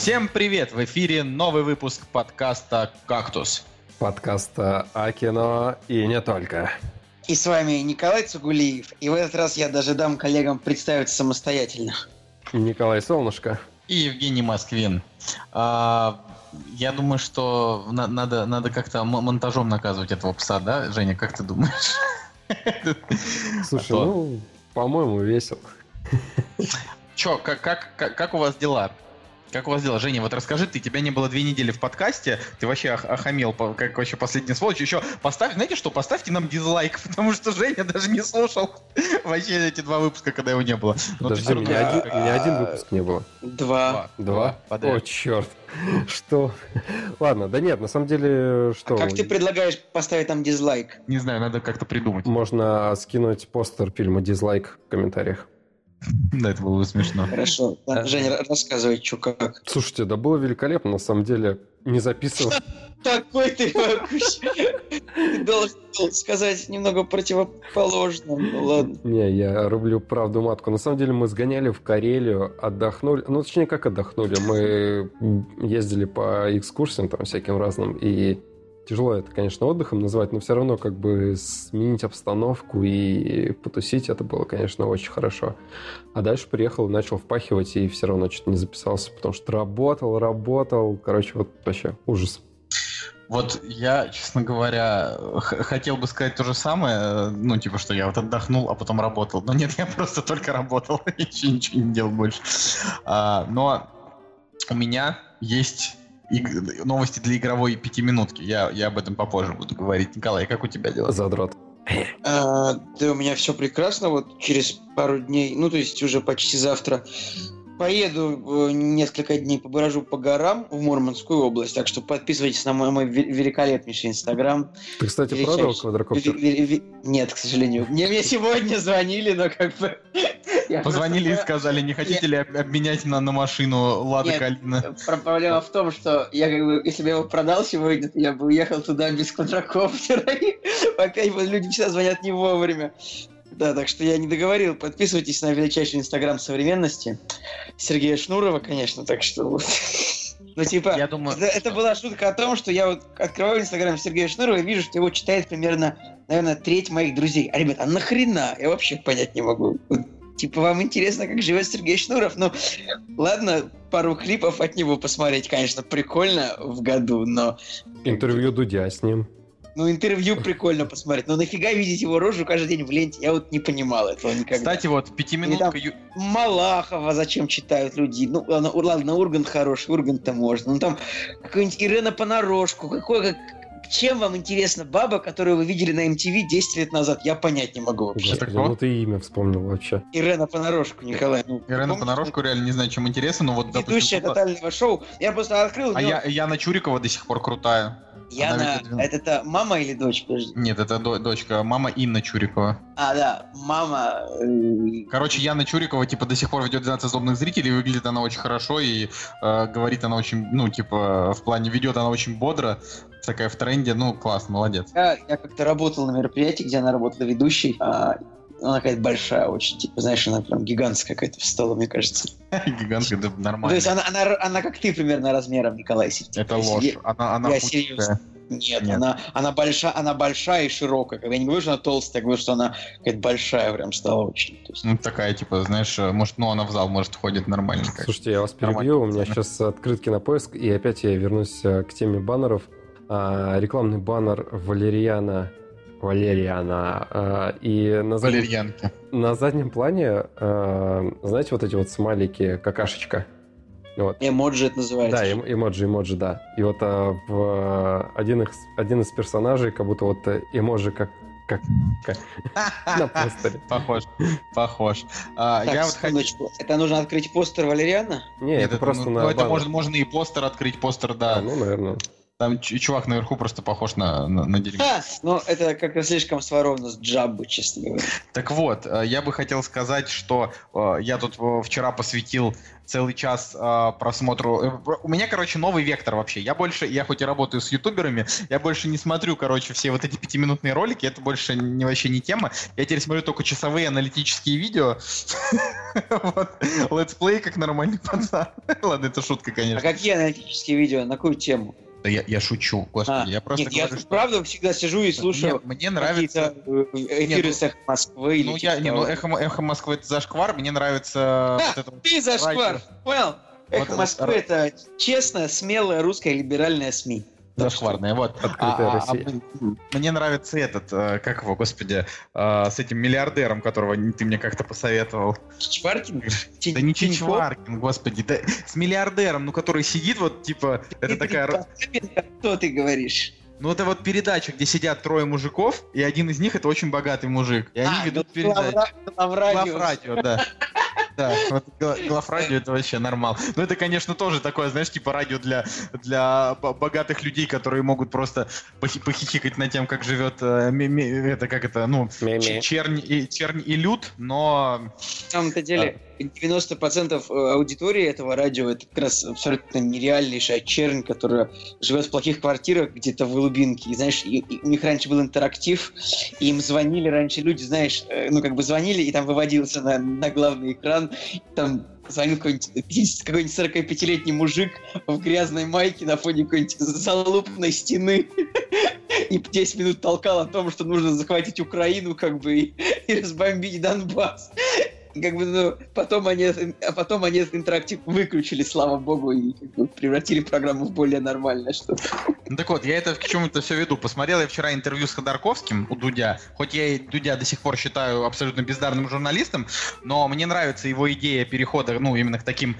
Всем привет! В эфире новый выпуск подкаста «Кактус». Подкаста о кино и не только. И с вами Николай Цугулиев. И в этот раз я даже дам коллегам представиться самостоятельно. Николай Солнышко. И Евгений Москвин. А, я думаю, что на- надо, надо как-то м- монтажом наказывать этого пса, да, Женя, как ты думаешь? Слушай, А то- ну, по-моему, весело. Чё, как, как, как, как у вас дела? Как у вас дела? Женя, вот расскажи, ты, тебя не было две недели в подкасте, ты вообще ох- охамел, как вообще последний сволочь. Еще поставь, знаете что, поставьте нам дизлайк, потому что Женя даже не слушал вообще эти два выпуска, когда его не было. Ну, Подожди, ты меня один, меня один выпуск не было. Два. Два? О, черт. Что? Ладно, да нет, на самом деле, что? А как ты предлагаешь поставить там дизлайк? Не знаю, надо как-то придумать. Можно скинуть постер фильма «Дизлайк» в комментариях. Да, это было бы смешно. Хорошо. Женя, ра- рассказывай, что как. Слушайте, да было великолепно, на самом деле. Не записывал. Такой ты вообще. Ты должен был сказать немного противоположно. Ну ладно. Не, я рублю правду матку. На самом деле мы сгоняли в Карелию, отдохнули. Ну, точнее, как отдохнули. Мы ездили по экскурсиям там всяким разным. И тяжело это, конечно, отдыхом назвать, но все равно как бы сменить обстановку и потусить, это было, конечно, очень хорошо. А дальше приехал, начал впахивать и все равно что-то не записался, потому что работал, работал. Короче, вот вообще ужас. Вот я, честно говоря, хотел бы сказать то же самое, э, ну, типа, что я вот отдохнул, а потом работал. Но нет, я просто только работал, еще ничего не делал больше. А, но у меня есть иг- новости для игровой пятиминутки. Я, я об этом попозже буду говорить. Николай, как у тебя дела? Задрот. А, да у меня все прекрасно. Вот через пару дней, ну то есть уже почти завтра, поеду э, несколько дней поброжу по горам в Мурманскую область. Так что подписывайтесь на мой, мой ве- великолепнейший инстаграм. Ты, кстати, Величайший. продал квадрокоптер? Нет, к сожалению. Мне, мне сегодня звонили, но как бы... я Позвонили и сказали, не хотите ли об- обменять на, на машину Лада. Калина? Про- Проблема в том, что я как бы, если бы я его продал сегодня, то я бы уехал туда без квадрокоптера. И опять вот люди всегда звонят не вовремя. Да, так что я не договорил. Подписывайтесь на величайший инстаграм современности. Сергея Шнурова, конечно, так что... Ну, типа, Я думаю, это, это была шутка о том, что я вот открываю инстаграм Сергея Шнурова и вижу, что его читает примерно, наверное, треть моих друзей. А, ребята, а нахрена? Я вообще понять не могу. Вот, типа, вам интересно, как живет Сергей Шнуров? Ну, ладно, пару клипов от него посмотреть, конечно, прикольно в году, но... Интервью Дудя с ним. Ну, интервью прикольно посмотреть. Но нафига видеть его рожу каждый день в ленте? Я вот не понимал этого никогда. кстати, вот пятиминутка... ю- Малахова зачем читают люди? Ну, ладно, ладно, Ургант хороший, Ургант-то можно. Ну, там какой-нибудь Ирена Понарошку. Какой, как... Чем вам интересна баба, которую вы видели на MTV 10 лет назад? Я понять не могу вообще. Кто? ну ты имя вспомнил вообще. Ирена Понарошку, Николай. Ну, Ирена Понарошку реально не знаю, чем интересно, но вот, допустим... Ведущая тотального шоу. Я просто открыл. А но- я, Яна Чурикова до сих пор крутая. Яна, она это, это мама или дочь? Подожди. Нет, это до- дочка, мама Инна Чурикова. А, да, мама. э, Короче, Яна Чурикова, типа, до сих пор ведет 12 злобных зрителей, выглядит она очень хорошо, и э, говорит она очень, ну, типа, в плане, ведет она очень бодро, такая в тренде, ну, класс, молодец. Я, я как-то работал на мероприятии, где она работала ведущей. а, она какая-то большая очень, типа, знаешь, она прям гигантская какая-то встала, мне кажется. Гигантская, да, Ну, то нормально. есть она, она, она как ты примерно размером, Николай. сидит. Это ложь. я- Она, она я серьезно. Нет, Нет. Она, она, большая, она большая и широкая. Я не говорю, что она толстая, я говорю, что она какая-то большая прям стала очень. Есть- Ну, такая, типа, знаешь, может, ну, она в зал, может, ходит нормально. как. Слушайте, я вас Нормально. перебью, у меня сейчас открыт кинопоиск, и опять я вернусь э, к теме баннеров. А, Рекламный баннер Валериана Валериана. а, И на заднем, Валерьянки. на заднем плане, а, знаете, вот эти вот смайлики, какашечка. Вот. Эмоджи это называется. Да, эм- эмоджи, эмоджи, да. И вот а, в а, один, из, один из персонажей, как будто вот э, эмоджи как, как, как на постере. Похож, похож. А, Так, я вот хотел... секундочку. Это нужно открыть постер Валериана? Не, Нет, это, просто ну, на ну, это можно, можно и постер открыть, постер, А, да. ну, наверное. Там чувак наверху просто похож на, на, на дерьмо. Ха, ну, это как-то слишком своровно с Джаббу, честно говоря. Так вот, э, я бы хотел сказать, что э, я тут э, вчера посвятил целый час э, просмотру. У меня, короче, новый вектор вообще. Я больше, я хоть и работаю с ютуберами, я больше не смотрю, короче, все вот эти пятиминутные ролики, это больше не вообще не тема. Я теперь смотрю только часовые аналитические видео. Вот. Летсплей как нормальный пацан. Ладно, это шутка, А конечно. какие аналитические видео? На какую тему? Да я, я шучу, господи, А, я просто Нет, я говорю, что... правда всегда сижу и слушаю Мне, мне нравится... э, эфиры ну, с «Эхо Москвы или Ну, я, не, ну, эхо, эхо Москвы это зашквар, мне нравится Да, вот это вот Ты зашквар, понял? Эхо Вот Москвы это честная, смелая русская либеральная СМИ. Зашкварное, вот. Открытая А, а, Россия. а, мне нравится этот, э, как его, господи, э, с этим миллиардером, которого ты мне как-то посоветовал. Чичваркин? Да не Чичваркин, господи, да с миллиардером, ну, который сидит вот, типа, это такая... Что ты говоришь? Ну, это вот передача, где сидят трое мужиков, и один из них это очень богатый мужик. И они А, ведут ну, передачу. главра- главрадио. Главрадио, да. Да, вот гла- главрадио это вообще нормал. Ну это, конечно, тоже такое, знаешь, типа радио для, для богатых людей, которые могут просто похи- похихикать над тем, как живет э, ми- ми- это как это, ну, чернь и, чернь и люд, но На самом-то деле, 90% аудитории этого радио это как раз абсолютно нереальнейшая чернь, которая живет в плохих квартирах где-то в глубинке. И знаешь, и- и у них раньше был интерактив, и им звонили раньше люди, знаешь, э, ну как бы звонили, и там выводился на, на главный экран, там звонил какой-нибудь 50 какой-нибудь 45-летний мужик в грязной майке на фоне какой-нибудь залупной стены и 10 минут толкал о том, что нужно захватить Украину, как бы, и, и разбомбить Донбасс. Как бы, ну, потом они, а потом они этот интерактив выключили, слава богу, и как бы, превратили программу в более нормальное что-то. Ну так вот, я это к чему-то все веду. Посмотрел я вчера интервью с Ходорковским у Дудя. Хоть я и Дудя до сих пор считаю абсолютно бездарным журналистом, но мне нравится его идея перехода, ну, именно к таким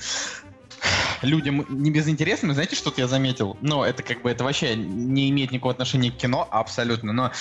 людям не безинтересным. Знаете, что я заметил? Ну, это как бы, это вообще не имеет никакого отношения к кино абсолютно, но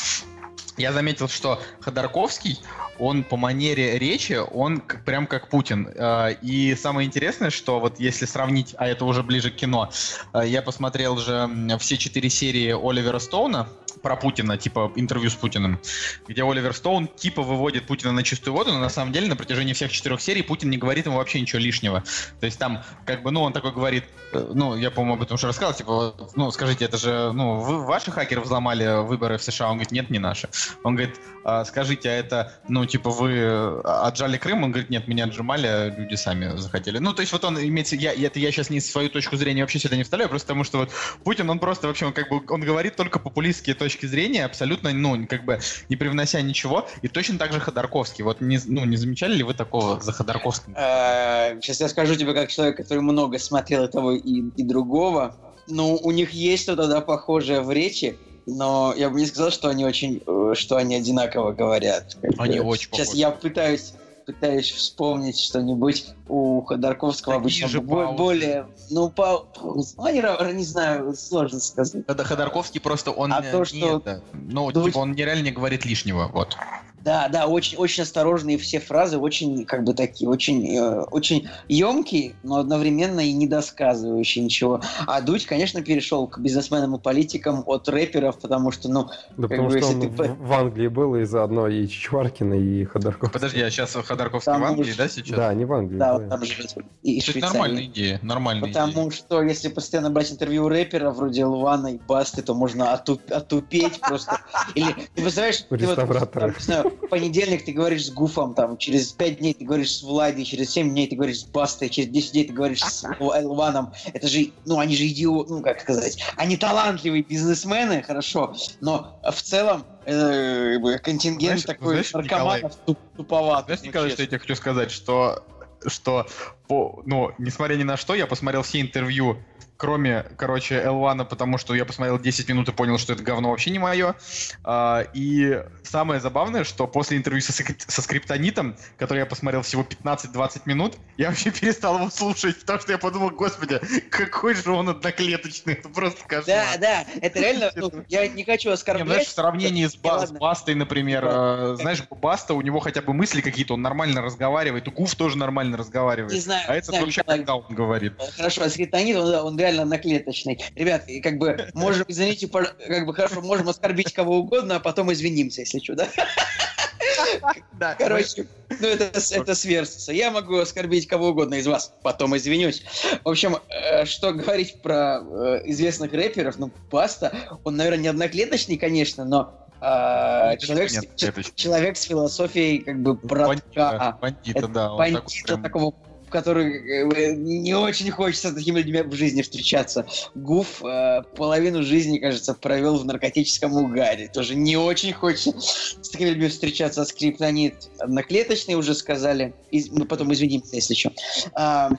я заметил, что Ходорковский, он по манере речи, он к- прям как Путин. Э, И самое интересное, что вот если сравнить, а это уже ближе к кино, э, я посмотрел же все четыре серии Оливера Стоуна про Путина, типа интервью с Путиным, где Оливер Стоун типа выводит Путина на чистую воду, но на самом деле на протяжении всех четырех серий Путин не говорит ему вообще ничего лишнего. То есть там, как бы, ну, он такой говорит, э, ну, я, по-моему, об этом уже рассказал, типа, ну, скажите, это же, ну, вы, ваши хакеры взломали выборы в США? Он говорит, нет, не наши. Он говорит, «А, скажите, а это, ну, типа, вы отжали Крым? Он говорит, нет, меня отжимали, а люди сами захотели. Ну, то есть вот он имеется, я, это я сейчас не свою точку зрения вообще сюда не вставляю, просто потому что вот Путин, он просто вообще, он как бы, он говорит только популистские точки зрения, абсолютно, ну, как бы не привнося ничего, и точно так же Ходорковский. Вот не, ну, не замечали ли вы такого за Ходорковским? Сейчас я скажу тебе, как человек, который много смотрел и того и, и другого. Ну, у них есть что-то да, похожее в речи, но я бы не сказал, что они очень, э, что они одинаково говорят. Они очень Сейчас похожи. я пытаюсь пытаюсь вспомнить что-нибудь у Ходорковского Такие обычно же паузы. более, ну, па- ну, ра- не знаю, сложно сказать. Когда Ходорковский просто, он А э, то, не что- это, ну, вы- типа, он нереально не говорит лишнего, вот. Да, да, очень, очень осторожные все фразы, очень, как бы такие, очень, э, очень емкие, но одновременно и не досказывающие ничего. А Дудь, конечно, перешел к бизнесменам и политикам от рэперов, потому что, ну, Да Как потому бы, что если он ты в, Англии был, и заодно и Чичваркина, и Ходорковский. Подожди, а сейчас Ходорковский Там в Англии, да, сейчас? Да, не в Англии. да, да. он там живет. И, Швейцарии. нормальная идея, нормальная идея. Потому что если постоянно брать интервью рэпера вроде Лвана и Басты, то можно отуп- отупеть просто. Или ты представляешь, ты вот, не знаю, в понедельник ты говоришь с Гуфом, там, через 5 дней ты говоришь с Влади, через 7 дней ты говоришь с Бастой, через 10 дней ты говоришь с Л- Лваном. Это же, ну, они же идиоты, ну, как сказать, они талантливые бизнесмены, хорошо, но в целом э, контингент Знаешь- такой знаешь, наркоманов туп- туповат. Знаешь, ну, Николай, что я тебе хочу сказать, что, что по, ну, несмотря ни на что, я посмотрел все интервью, кроме, короче, L1, потому что я посмотрел 10 минут и понял, что это говно вообще не мое. А, и самое забавное, что после интервью со, со скриптонитом, который я посмотрел всего 15-20 минут, я вообще перестал его слушать, потому что я подумал, господи, какой же он одноклеточный, это просто кошмар. Да, да, это реально, ну, я не хочу Не, оскорблять. знаешь, в сравнении с, Ба- с Ладно. Бастой, например, э, знаешь, Баста, у него хотя бы мысли какие-то, он нормально разговаривает, и Гуф тоже нормально разговаривает. Не знаю, знаю. А этот знаю, вообще, Николай. когда он говорит. Хорошо, а скриптонит, он, он реально одноклеточный. Ребят, и как бы можем, извините, как бы хорошо, можем оскорбить кого угодно, а потом извинимся, если что, да? Да, Короче, ну это, это сверстится. Я могу оскорбить кого угодно из вас, потом извинюсь. В общем, э, что говорить про э, известных рэперов, ну, Баста, он, наверное, не одноклеточный, конечно, но э, человек, с- Нет, клеточный. человек с философией как бы братка, Бандита, бандита, да. бандита прям- такого, в который э, не очень хочется с такими людьми в жизни встречаться. Гуф э, половину жизни, кажется, провел в наркотическом угаре. Тоже не очень хочется с такими людьми встречаться. Скриптонит одноклеточный, уже сказали. Из- мы потом извинимся, если что. А,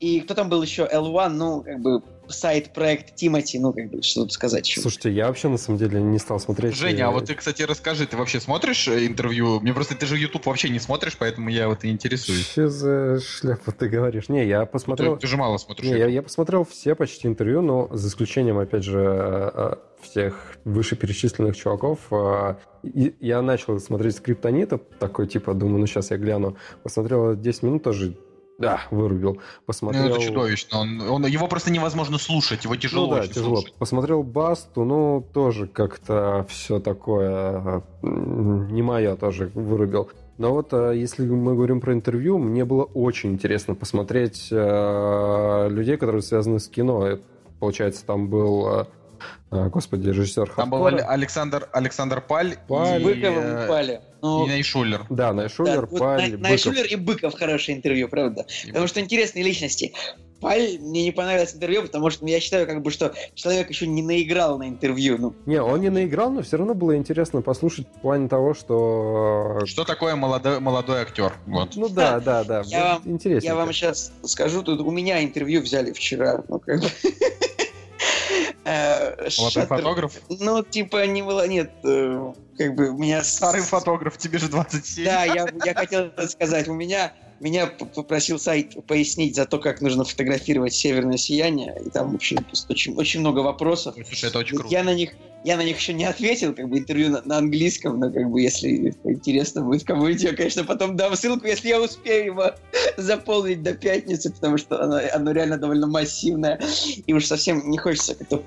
и кто там был еще? L1, ну, как бы сайт-проект Тимати, ну, как бы, что тут сказать еще. Слушайте, я вообще на самом деле не стал смотреть. Женя, э, а вот ты, кстати, расскажи, ты вообще смотришь э, интервью? Мне просто ты же YouTube вообще не смотришь, поэтому я вот и интересуюсь. Что за шляпу ты говоришь? Не, я Ты, посмотрел... ты же мало смотришь. Не, я, я посмотрел все почти интервью, но за исключением, опять же, э, э, всех вышеперечисленных чуваков. э, и Я начал смотреть скриптонита, такой типа, думаю, ну сейчас я гляну. Посмотрел 10 минут тоже, да, вырубил. Ну, Посмотрел... это чудовищно. Он, он- его просто невозможно слушать, его тяжело ну да, очень тяжело. слушать. Посмотрел Басту, ну, тоже как-то все такое не мое тоже вырубил. Но вот э, если мы говорим про интервью, мне было очень интересно посмотреть э, людей, которые связаны с кино. Получается, там был, э, господи, режиссер Там был Александр, Александр Паль, Паль. и, Быковым э, упали. Ну, и Найшулер. Да, Найшулер, да, вот Паль, Най- Быков. Найшулер и Быков хорошее интервью, правда. Потому что интересные личности. Паль мне не понравилось интервью, потому что я считаю, как бы, что человек еще не наиграл на интервью. Ну, Не, он не наиграл, но все равно было интересно послушать в плане того, что... Что такое молодой, молодой актер? Вот. Ну да, да, да. Я вот интересненько. я вам сейчас скажу, тут у меня интервью взяли вчера. Ну, как бы. Э, Молодой Шаттер- фотограф? Ну, типа, не было, нет, э, как бы у меня... Старый фотограф, тебе же 27. Да, я, я хотел сказать. У меня меня попросил сайт пояснить за то, как нужно фотографировать северное сияние, и там вообще очень, очень много вопросов. Слушай, это очень круто. Я на них, я на них еще не ответил, как бы интервью на, на английском, но как бы если интересно будет кому-нибудь, я, конечно, потом дам ссылку, если я успею его заполнить до пятницы, потому что оно, оно реально довольно массивное, и уж совсем не хочется как-то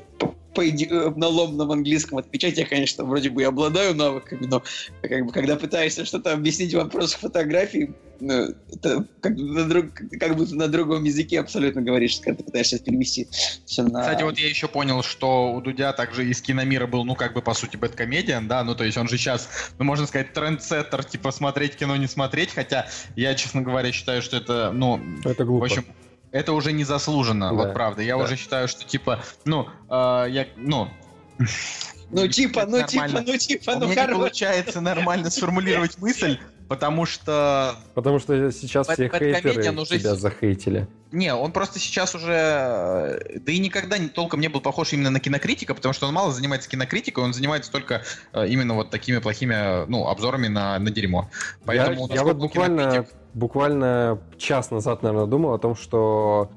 по, э, на ломном английском отвечать. Я, конечно, вроде бы и обладаю навыками, но как бы, когда пытаешься что-то объяснить в вопросах фотографии, ну, это как, на друг- как будто на другом языке абсолютно говоришь, когда ты пытаешься перевести все на... Кстати, вот я еще понял, что у Дудя также из киномира был, ну, как бы, по сути, бэткомедиан, да, ну, то есть он же сейчас, ну, можно сказать, трендсеттер, типа, смотреть кино, не смотреть, хотя я, честно говоря, считаю, что это, ну, Это в глупо. общем, это уже не заслуженно, Да, вот правда. Я да. уже считаю, что, типа, ну, э, я, ну... Ну типа, ну типа, ну типа, У ну меня не хорош. получается нормально сформулировать мысль, потому что Потому что сейчас Бэт- все хейтеры уже тебя захейтили. Не, он просто сейчас уже... э, Да и никогда не, толком не был похож именно на кинокритика, потому что он мало занимается кинокритикой, он занимается только э, именно вот такими плохими, ну, обзорами на, на дерьмо. Поэтому... я, я вот буквально, кинокритик- буквально час назад, наверное, думал о том, что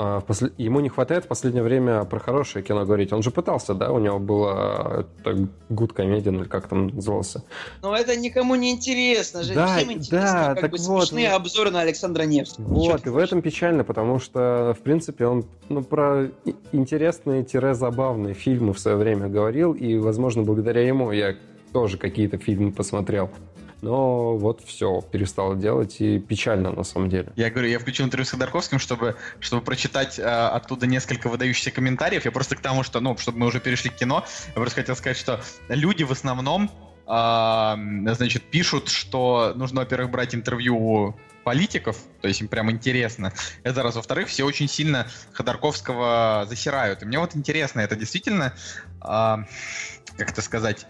а, в посл- ему не хватает в последнее время про хорошее кино говорить. Он же пытался, да? У него было это Good Comedian, или как там назывался. Ну это никому не интересно же. Да, Всем интересно, да, как так бы вот. смешные обзоры на Александра Невского. Вот, и в этом печально, потому что, в принципе, он ну, про интересные-забавные фильмы в свое время говорил, и, возможно, благодаря ему я тоже какие-то фильмы посмотрел. Но вот все, перестал делать, и печально на самом деле. Я говорю, я включил интервью с Ходорковским, чтобы, чтобы прочитать э, оттуда несколько выдающихся комментариев. Я просто к тому, что, ну, чтобы мы уже перешли к кино, я просто хотел сказать, что люди в основном, а, значит, пишут, что нужно, во-первых, брать интервью политиков, то есть им прям интересно. Это раз. Во-вторых, все очень сильно Ходорковского засирают. И мне вот интересно, это действительно, а, как это сказать,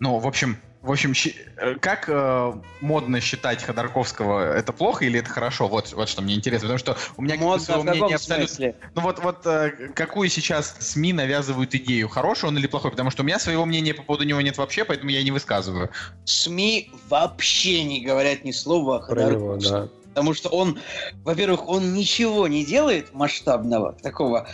ну, в общем, в общем, э, как э, модно считать Ходорковского, это плохо или это хорошо? Вот, вот что мне интересно, потому что у меня Модно своего мнения абсолютно... смысле? Ну вот, вот э, какую сейчас СМИ навязывают идею, хороший он или плохой? Потому что у меня своего мнения по поводу него нет вообще, поэтому я и не высказываю. СМИ вообще не говорят ни слова о Про него, Ходорковском. да. Потому что он, во-первых, он ничего не делает масштабного такого,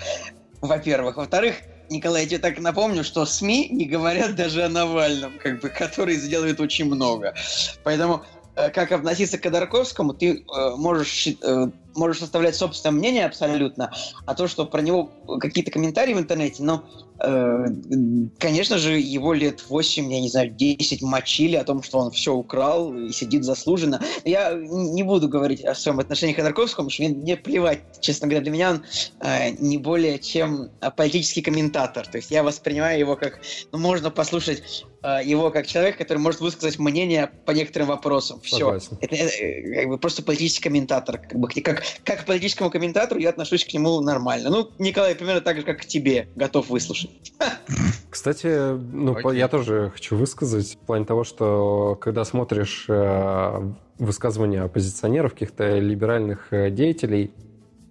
во-первых. Во-вторых, Николай, я тебе так напомню, что СМИ не говорят даже о Навальном, как бы, который сделает очень много. Поэтому э, как относиться к Ходорковскому, ты э, можешь, э, можешь составлять собственное мнение абсолютно, а то, что про него какие-то комментарии в интернете, э, конечно же, его лет 8, я не знаю, 10 мочили о том, что он все украл и сидит заслуженно. Я не буду говорить о своем отношении к Ходорковскому, потому что мне, мне плевать, честно говоря, для меня он э, не более чем политический комментатор. То есть я воспринимаю его как, ну, можно послушать э, его как человек, который может высказать мнение по некоторым вопросам. Все. Это, это как бы просто политический комментатор. Как, бы, как, как к политическому комментатору я отношусь к нему нормально. Ну, Николай, примерно так же, как к тебе, готов выслушать. Кстати, ну, Окей. я тоже хочу высказать в плане того, что когда смотришь э, высказывания оппозиционеров, каких-то либеральных э, деятелей,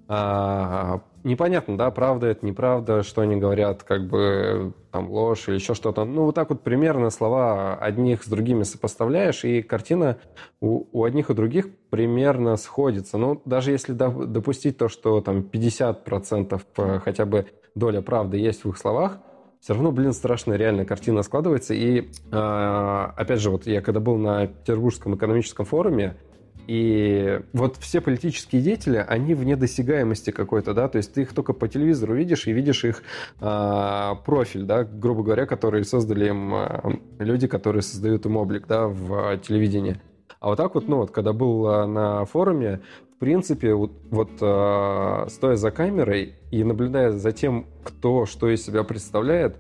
э, непонятно, да, правда это, неправда, что они говорят, как бы там ложь или еще что-то. Ну, вот так вот примерно слова одних с другими сопоставляешь, и картина у, у одних и других примерно сходится. Ну, даже если допустить то, что там 50% э, хотя бы доля правды есть в их словах, все равно, блин, страшная реальная картина складывается. И, э, опять же, вот я когда был на Петербургском экономическом форуме, и вот все политические деятели, они вне досягаемости какой-то, да, то есть ты их только по телевизору видишь и видишь их э, профиль, да, грубо говоря, который создали им э, люди, которые создают им облик, да, в э, телевидении. А вот так вот, ну вот, когда был на форуме, в принципе, вот, вот э, стоя за камерой и наблюдая за тем, кто что из себя представляет,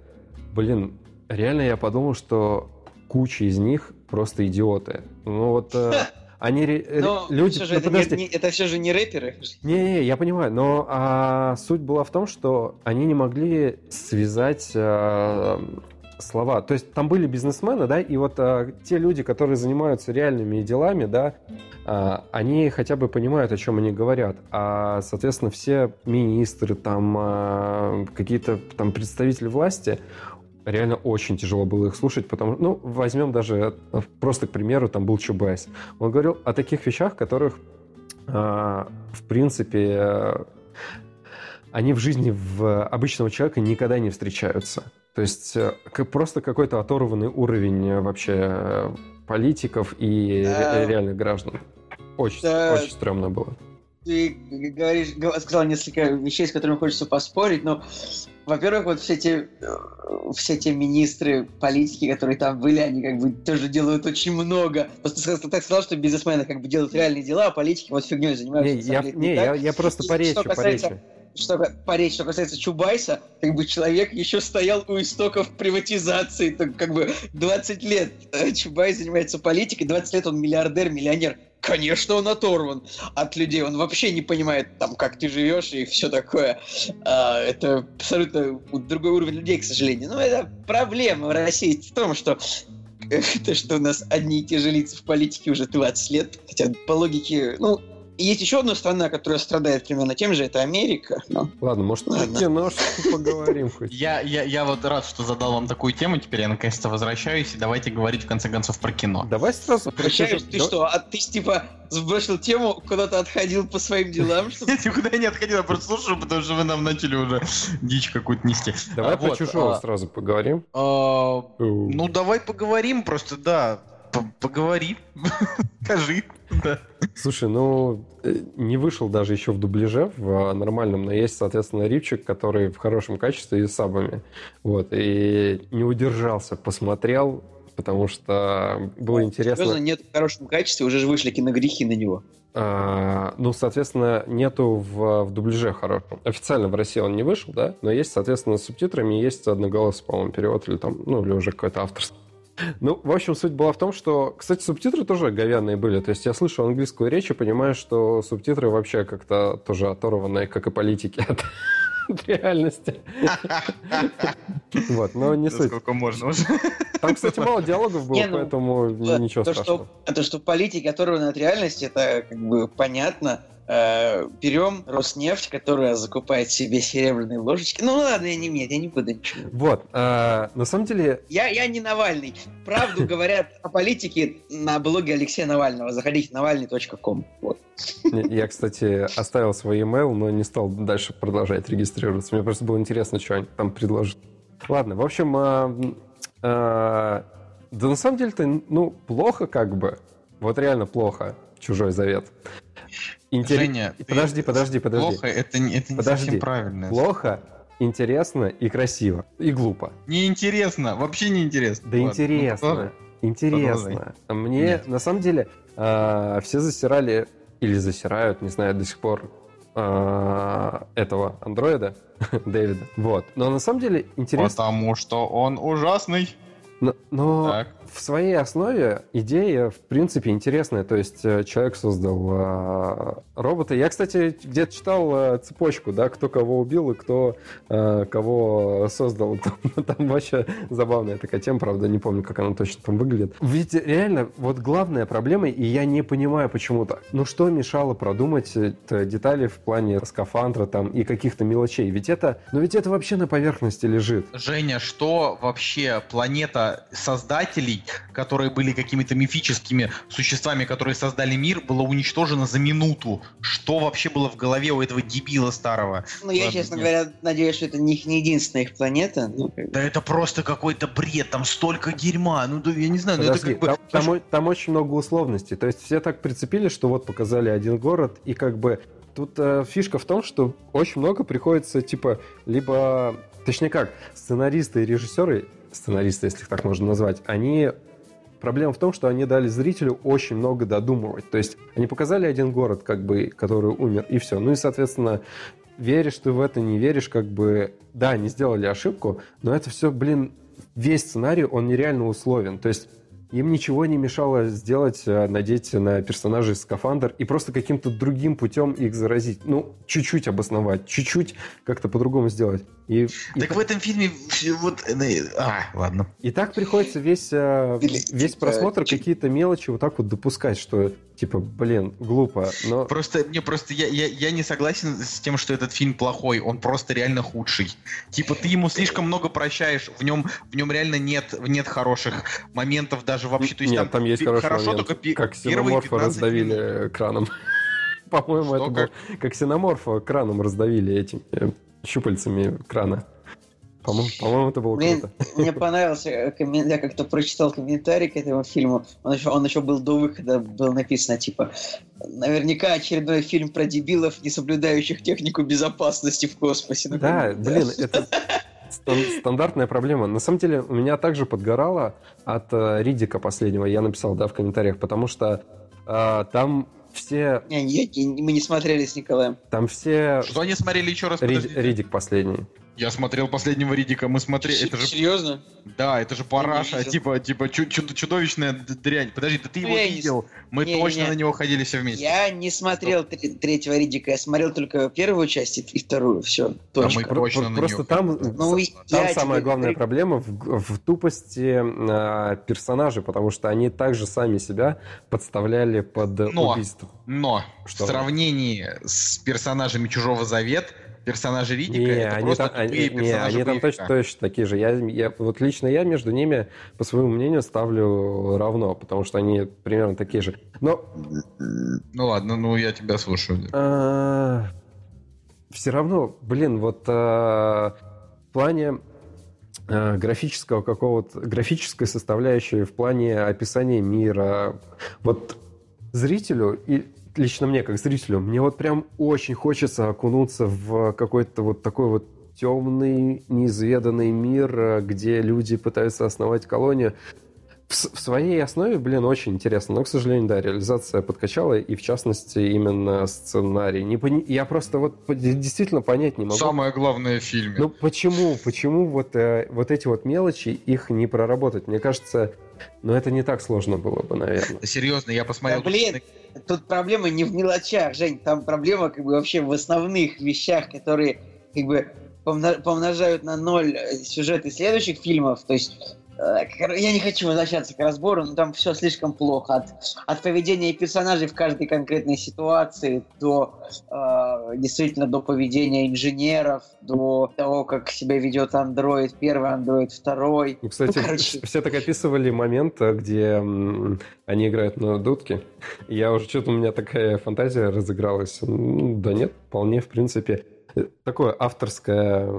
блин, реально я подумал, что куча из них просто идиоты. Ну вот... Э, Они но люди. Же ну, это, подожди. не, это все же не рэперы. Не, не, я понимаю, но а, суть была в том, что они не могли связать а, слова. То есть там были бизнесмены, да, и вот а, те люди, которые занимаются реальными делами, да, а, они хотя бы понимают, о чем они говорят. А, соответственно, все министры, там а, какие-то там представители власти, реально очень тяжело было их слушать, потому что, ну, возьмем даже э, просто, к примеру, там был Чубайс. Он говорил о таких вещах, которых, э, в принципе, э, они в жизни в обычного человека никогда не встречаются. То есть э, просто какой-то оторванный уровень э, вообще политиков и да. реальных граждан. Очень, да. очень стрёмно было ты говоришь, сказал несколько вещей, с которыми хочется поспорить, но, во-первых, вот все э, все эти министры, политики, которые там были, они как бы тоже делают очень много. Просто ты так сказал, что бизнесмены как бы делают реальные дела, а политики вот фигней занимаются. Не, я, не, я, я просто по речи, по речи что по речи, что касается Чубайса, как бы человек еще стоял у истоков приватизации, так как бы 20 лет э, Чубайс занимается политикой, 20 лет он миллиардер, миллионер. Конечно, он оторван от людей, он вообще не понимает, там, как ты живешь и все такое. А, это абсолютно другой уровень людей, к сожалению. Но это проблема в России в том, что то, что у нас одни и те же лица в политике уже 20 лет, хотя по логике, ну, есть еще одна страна, которая страдает примерно тем же, это Америка. Но... Ладно, может, Ладно. на кино поговорим хоть. Я, я, я вот рад, что задал вам такую тему, теперь я наконец-то возвращаюсь, и давайте говорить в конце концов про кино. Давай сразу... Возвращаюсь, ты что, а ты типа сбросил тему, куда-то отходил по своим делам? Нет, никуда я не отходил, я просто слушаю, потому что вы нам начали уже дичь какую-то нести. Давай а, про чужого а, сразу поговорим. А, ну, давай поговорим, просто, да, поговори, скажи. Да. Слушай, ну, э, не вышел даже еще в дубляже, в нормальном, но есть, соответственно, рипчик, который в хорошем качестве и с сабами. Вот, и не удержался, посмотрел, потому что было интересно... Серьезно, нет в хорошем качестве, уже же вышли киногрехи на него. А, ну, соответственно, нету в, в дубляже хорошем. Официально в России он не вышел, да, но есть, соответственно, с субтитрами, есть одноголосый, по-моему, перевод или там, ну, или уже какой-то авторский. Ну, в общем, суть была в том, что, кстати, субтитры тоже говяные были. То есть я слышу английскую речь и понимаю, что субтитры вообще как-то тоже оторванные, как и политики от, от реальности. Вот, но не суть. Сколько можно уже. Там, кстати, мало диалогов было, ну, поэтому ничего страшного. Это что политики оторваны от реальности, это как бы понятно э, берем Роснефть, которая закупает себе серебряные ложечки. Ну ладно, я не нет, я не буду ничего. Вот, э, на самом деле... Я, я не Навальный. Правду говорят о политике на блоге Алексея Навального. Заходите навальный.ком. Вот. Я, кстати, оставил свой email, но не стал дальше продолжать регистрироваться. Мне просто было интересно, что они там предложат. Ладно, в общем, э, э, да на самом деле-то, ну, плохо как бы. Вот реально плохо. Чужой завет. Интерес... Женя, Подожди, подожди, подожди. Плохо, это, не- это не Подожди. совсем правильно. Плохо, интересно и красиво. И глупо. Неинтересно, вообще неинтересно. Да Ладно, ну, интересно. продолжай. Интересно. Мне, Нет. на самом деле, а, все засирали или засирают, не знаю, до сих пор а, этого андроида, Дэвида. Вот. Но на самом деле интересно. Потому что он ужасный. Но, но Так. В своей основе идея, в принципе, интересная. То есть э, человек создал а, робота. Я, кстати, где-то читал а, цепочку, да, кто кого убил и кто кого создал. Там, там вообще забавная такая тема, правда, не помню, как она точно там выглядит. Ведь реально, вот главная проблема, и я не понимаю, почему так. Ну что мешало продумать э, детали в плане скафандра там и каких-то мелочей? Ведь это, ну ведь это вообще на поверхности лежит. Женя, что вообще планета создателей, которые были какими-то мифическими существами, которые создали мир, была уничтожена за минуту? Что вообще было в голове у этого дебила старого? Ну, я, Ладно, честно нет. говоря, надеюсь, что это не, не единственная их планета. Ну, как. Да это просто какой-то бред, там столько дерьма. Ну, да, я не знаю, ну Подожди, это как бы... там, там там очень много условностей. То есть все так прицепили, что вот показали один город, и как бы тут э, фишка в том, что очень много приходится, типа, либо... Точнее как, сценаристы и режиссеры, сценаристы, если их так можно назвать, они... Проблема в том, что они дали зрителю очень много додумывать. То есть они показали один город, как бы, который умер, и все. Ну и, соответственно, веришь ты в это, не веришь, как бы... Да, они сделали ошибку, но это все, блин, весь сценарий, он нереально условен. То есть им ничего не мешало сделать, э, надеть на персонажей скафандр и просто каким-то другим путем их заразить. Ну, чуть-чуть обосновать, чуть-чуть как-то по-другому сделать. И, и, Так в этом фильме вот... э, А, ладно. и так приходится весь, э, весь просмотр какие-то мелочи вот так вот допускать, что типа, блин, глупо, но... Просто мне просто я, я, я не согласен с тем, что этот фильм плохой, он просто реально худший. Типа ты ему слишком много прощаешь, в нем в нем реально нет нет хороших моментов даже вообще. То есть Нет, там есть пи- хороший хорошо момент, только как 15 раздавили минут. краном. По-моему, это было... Как ксеноморфа краном раздавили этим э, щупальцами крана. По-моему, по-моему, это было Блин, круто. мне понравился, э, я как-то прочитал комментарий к этому фильму, он еще, он еще был до выхода, было написано, типа, наверняка очередной фильм про дебилов, не соблюдающих технику безопасности в космосе. Ну, Да, блин, это стан- стандартная проблема. На самом деле, у меня также подгорало от э, Ридика последнего, я написал, да, в комментариях, потому что э, там все, Не, не, не, мы не смотрели с Николаем. там все... Что они смотрели еще раз? Рид-. Ридик последний. Я смотрел последнего Ридика, мы смотрели, это же Серьезно? Да, это же параша, типа, типа чу- чу- чудовищная дрянь. Подожди, да ты Ну, его я не видел? Мы Не, точно не. на него ходили все вместе. Я не смотрел тре- третьего Ридика, я смотрел только первую часть и, вторую, все, Да точно. мы точно про- на Просто там. Ну, тебе самая главная проблема в, в тупости э, персонажей, потому что они также сами себя подставляли под э, Но. убийство. Но Что? в сравнении с персонажами Чужого Завет, персонажи Ридика, Не, это они просто там, они, не, персонажи они там точно, точно такие же. Я, я, вот лично я между ними, по своему мнению, ставлю равно, потому что они примерно такие же. Но Ну ладно, ну я тебя слушаю. все равно, блин, вот э, в плане э, графического какого-то, графической составляющей, в плане описания мира, вот зрителю и лично мне, как зрителю, мне вот прям очень хочется окунуться в какой-то вот такой вот темный, неизведанный мир, э, где люди пытаются основать колонию. В, в своей основе, блин, очень интересно. Но, к сожалению, да, реализация подкачала, и в частности именно сценарий. Не пони- Я просто вот действительно понять не могу. Самое главное в фильме. Ну почему, почему вот, э, вот эти вот мелочи, их не проработать? Мне кажется, ну это не так сложно было бы, наверное. Серьезно, я посмотрел... Да, блин, тут проблема не в мелочах, Жень, там проблема как бы вообще в основных вещах, которые как бы помно- помножают на ноль э, сюжеты следующих фильмов, то есть я не хочу возвращаться к разбору, но там все слишком плохо. От, от поведения персонажей в каждой конкретной ситуации до э, действительно до поведения инженеров, до того, как себя ведет андроид первый, андроид второй. Ну, кстати, Ну, короче. все так описывали момент, э, где м, они играют на дудке. Я уже что-то у меня такая фантазия разыгралась. Ну, да нет, вполне, в принципе. Э, Такое авторское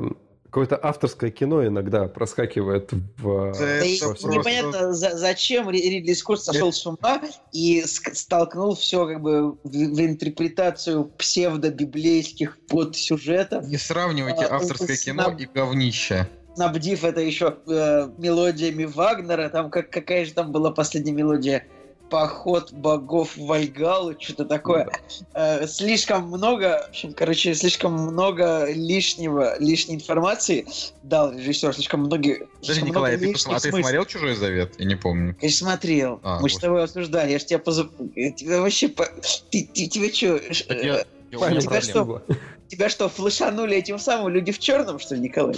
Какое-то авторское кино иногда проскакивает в... Да и просто- непонятно, за- зачем Ри- Ридли Скотт сошел с ума и столкнул все как бы в, в интерпретацию псевдо-библейских подсюжетов, Не сравнивайте А, авторское с- кино и говнище. снабдив это еще э, мелодиями Вагнера. Там как, какая же там была последняя мелодия? Поход богов в Вальгалу, что-то такое. Э, слишком много, в общем, короче, слишком много лишнего, лишней информации дал режиссер, слишком многие... Слишком Николай, а много ты, посма- а ты смыслов. смотрел «Чужой завет»? Я не помню. Конечно, смотрел. А, Мы же с тобой обсуждали. Я же тебя позу... э, Тебя вообще... Ты, ты- тебе что? Так я- Память тебя что? Тебя что, флешанули этим самым люди в черном, что ли, Николай?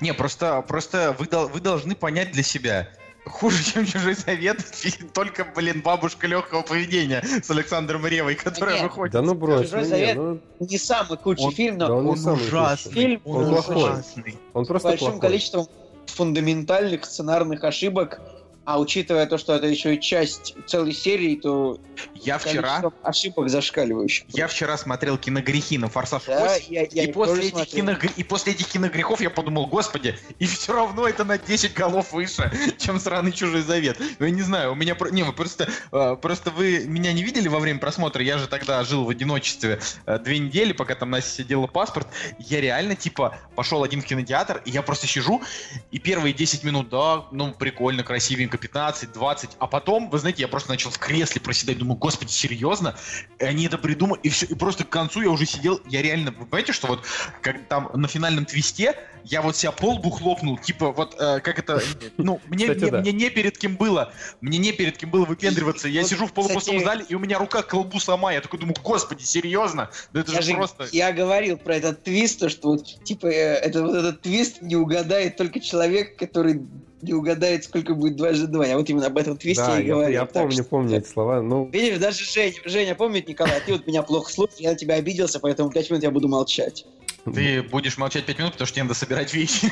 Не, просто, просто вы, дол- вы должны понять для себя. Хуже, чем «Чужой завет», только, блин, «Бабушка легкого поведения» с Александром Ревой, которая Нет. выходит. Да ну брось, Чужой ну, не, завет. ну, Не самый худший Он- фильм, но да он Он ужасный. Фильм он ужасный. Он с просто большим плохой. количеством фундаментальных сценарных ошибок, а учитывая то, что это еще и часть целой серии, то Я вчера, ошибок зашкаливающих. я вчера смотрел киногрехи на «Форсаж Да, 8», я, я и, после этих смотрел. киногр- и после этих киногрехов я подумал, господи, и все равно это на 10 голов выше, чем сраный чужой завет. Ну, я не знаю, у меня... Не, вы просто, э, просто вы меня не видели во время просмотра, я же тогда жил в одиночестве э, две недели, пока там Настя сидела паспорт. Я реально, типа, пошел один в кинотеатр, и я просто сижу, и первые 10 минут, да, ну, прикольно, красивенько, 15, 20, а потом, вы знаете, я просто начал в кресле проседать, думаю, господи, серьезно? И они это придумали, и все, и просто к концу я уже сидел, я реально, вы понимаете, что вот как там на финальном твисте я вот себя полбу хлопнул, типа вот э, как это, ну мне, Кстати, мне, да. мне не перед кем было, мне не перед кем было выпендриваться, я Вот, сижу в полупустом кстати- зале и у меня рука к колбу сама, я такой думаю, господи, серьезно, да это Я, же же- просто. я говорил про этот твист, то, что вот, типа, э, это, вот этот твист не угадает только человек, который не угадает, сколько будет дважды два. Я вот именно об этом твисте Да, и я, говорил. я помню, что- помню эти слова. Ну, Видишь, даже Женя, Женя помнит, Николай, ты вот меня плохо слушаешь, я на тебя обиделся, поэтому пять минут я буду молчать. Ты будешь молчать 5 минут, потому что тебе надо собирать вещи.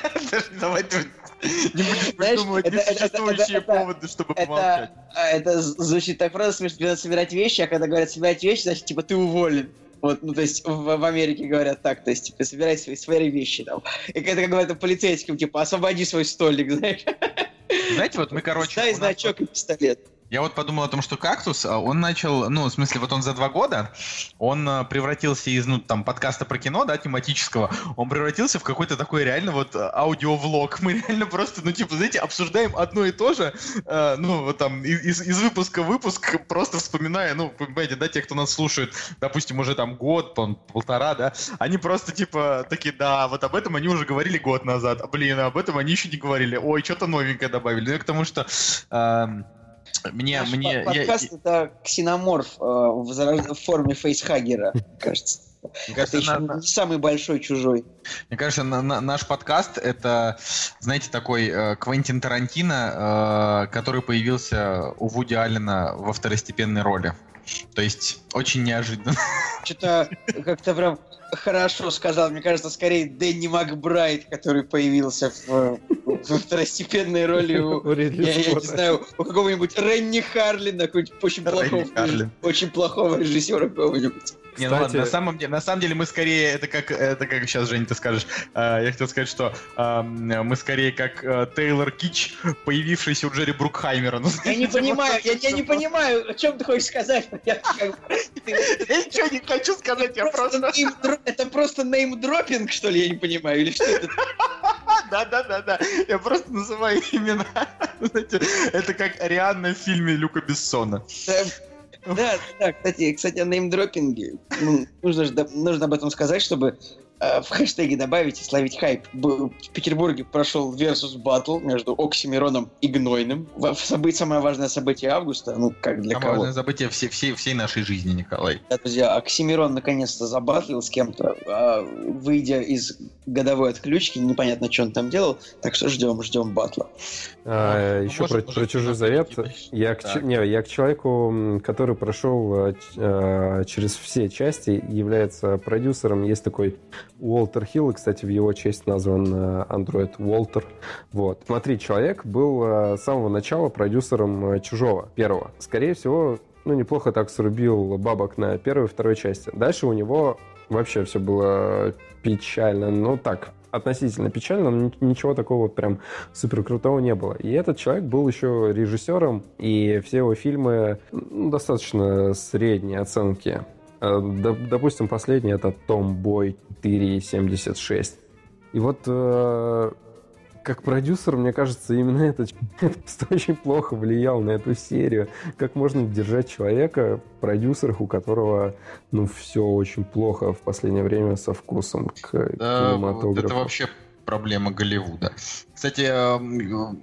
Давай ты не будешь придумывать несуществующие поводы, чтобы помолчать. Это, а, это звучит так просто смешно, собирать вещи, а когда говорят собирать вещи, значит, типа, ты уволен. Вот, ну, то есть в, в Америке говорят так, то есть, типа, собирай свои, свои вещи там. И когда как говорят полицейским, типа, освободи свой столик, знаешь. Знаете, вот мы, короче... Дай нас значок и пистолет. Я вот подумал о том, что кактус, а, он начал, ну, в смысле, вот он за два года, он а, превратился из, ну, там, подкаста про кино, да, тематического, он превратился в какой-то такой реально вот а, аудиовлог. Мы реально просто, ну, типа, знаете, обсуждаем одно и то же, а, ну, вот там, из, из- выпуска в выпуск, просто вспоминая, ну, понимаете, да, те, кто нас слушает, допустим, уже там год, пол- полтора, да, они просто, типа, такие, да, вот об этом они уже говорили год назад, блин, об этом они еще не говорили, ой, что-то новенькое добавили. Ну, к тому, что... ам, мне, Наш мне, по- я- подкаст это ксеноморф э, в, форме фейсхагера, кажется. мне Это кажется, еще на- на- не самый большой чужой. мне кажется, на- на- наш подкаст это, знаете, такой э, Квентин Тарантино, э, который появился у Вуди Аллена во второстепенной роли. То есть очень неожиданно. Что-то как-то прям хорошо сказал. Мне кажется, скорее Дэнни Макбрайт, который появился в, во второстепенной роли у, я, я не знаю, у какого-нибудь Ренни Харлина, какого-нибудь очень плохого, очень плохого режиссера какого-нибудь. Не, ну ладно, на самом деле, на самом деле мы скорее, это как, это как сейчас, Жень, ты скажешь, э, я хотел сказать, что э, мы скорее как э, Тейлор Кич, появившийся у Джерри Брукхаймера. Ну, Я не понимаю, я, я не понимаю, о чем ты хочешь сказать. Я ничего не хочу сказать, я просто Это просто неймдропинг, что ли, я не понимаю, или что это? Да-да-да-да, я просто называю имена. Это как Арианна в фильме Люка Бессона. Да, Да, кстати, кстати, о неймдропинге. Ну, нужно, нужно об этом сказать, чтобы в хэштеге добавить и словить хайп. В Петербурге прошел Versus Battle между Оксимироном и Гнойным. Событии, самое важное событие августа, ну, как для Самое кого. важное событие всей, всей, всей нашей жизни, Николай. Да, друзья, Оксимирон наконец-то забатлил с кем-то, а, выйдя из годовой отключки, непонятно, что он там делал, так что ждем, ждем батла. А, Ну, еще может, про, может, про чужой завет. Я к, не, я к человеку, который прошел э, ч- э, через все части, является продюсером. Есть такой Уолтер Хилл, и, кстати, в его честь назван э, андроид Уолтер. Вот. Смотри, человек был э, с самого начала продюсером э, Чужого, первого. Скорее всего, ну, неплохо так срубил бабок на первой и второй части. Дальше у него вообще все было печально. Ну, так, относительно печально, но ничего такого прям супер крутого не было. И этот человек был еще режиссером, и все его фильмы ну, достаточно средней оценки. Э, допустим, последний это Бой 4.76. И вот э, как продюсер, мне кажется, именно этот очень плохо влиял на эту серию. Как можно держать человека, продюсер, у которого, ну, все очень плохо в последнее время со вкусом к да, кинематографу. Вот это вообще проблема Голливуда. Кстати, э,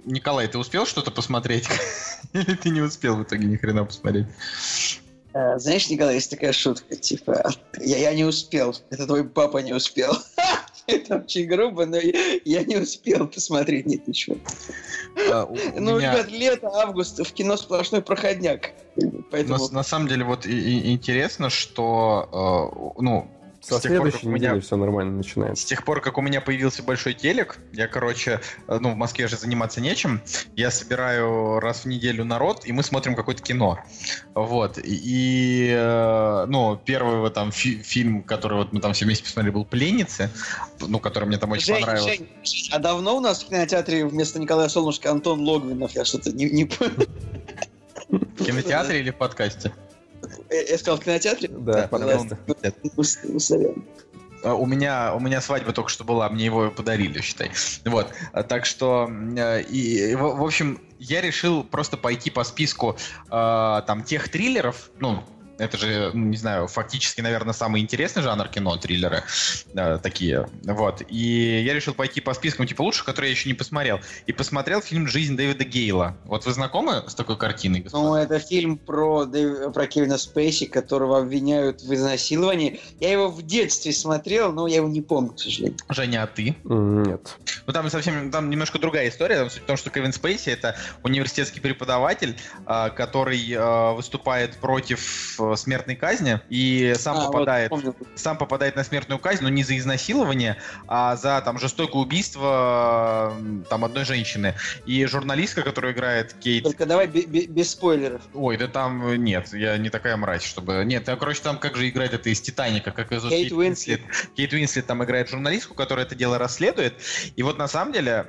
Николай, ты успел что-то посмотреть? Или ты не успел в итоге ни хрена посмотреть? Э, знаешь, Николай, есть такая шутка, типа, я, я не успел, это твой папа не успел. Это очень грубо, но я не успел посмотреть, нет, ничего. Ну, ребят, лето, август, в кино сплошной проходняк. Поэтому... На, самом деле, вот интересно, что, э, ну, со следующей недели меня... все нормально начинается. С тех пор, как у меня появился большой телек, я, короче, э, ну, в Москве же заниматься нечем, я собираю раз в неделю народ, и мы смотрим какое-то кино. Вот. И, э, ну, первый вот там фи- фильм, который вот мы там все вместе посмотрели, был «Пленницы», ну, который мне там очень Жень, понравился. Жень, Жень, а давно у нас в кинотеатре вместо Николая Солнышко Антон Логвинов? Я что-то не, не понял. В кинотеатре или в подкасте? Я сказал в кинотеатре? Да, подкасте. А, у меня, у меня свадьба только что была, мне его подарили, считай. Вот, а, так что, э, и, в, в общем, я решил просто пойти по списку э, там тех триллеров, ну, это же, ну, не знаю, фактически, наверное, самый интересный жанр кино, триллеры э, такие. Вот. И я решил пойти по спискам типа лучших, которые я еще не посмотрел. И посмотрел фильм «Жизнь Дэвида Гейла». Вот вы знакомы с такой картиной, господа? Ну, это фильм про, про Кевина Спейси, которого обвиняют в изнасиловании. Я его в детстве смотрел, но я его не помню, к сожалению. Женя, а ты? Нет. Ну, там совсем, там немножко другая история. Там суть в том, что Кевин Спейси — это университетский преподаватель, э, который э, выступает против смертной казни и сам а, попадает, вот, сам попадает на смертную казнь, но не за изнасилование, а за там жестокое убийство там одной женщины. И журналистка, которая играет Кейт. Только давай без спойлеров. Ой, да там нет, я не такая мразь, чтобы. Нет, там, короче, там как же играет это из Титаника, как из Кейт, Кейт Уинслет. Кейт Уинслет там играет журналистку, которая это дело расследует. И вот на самом деле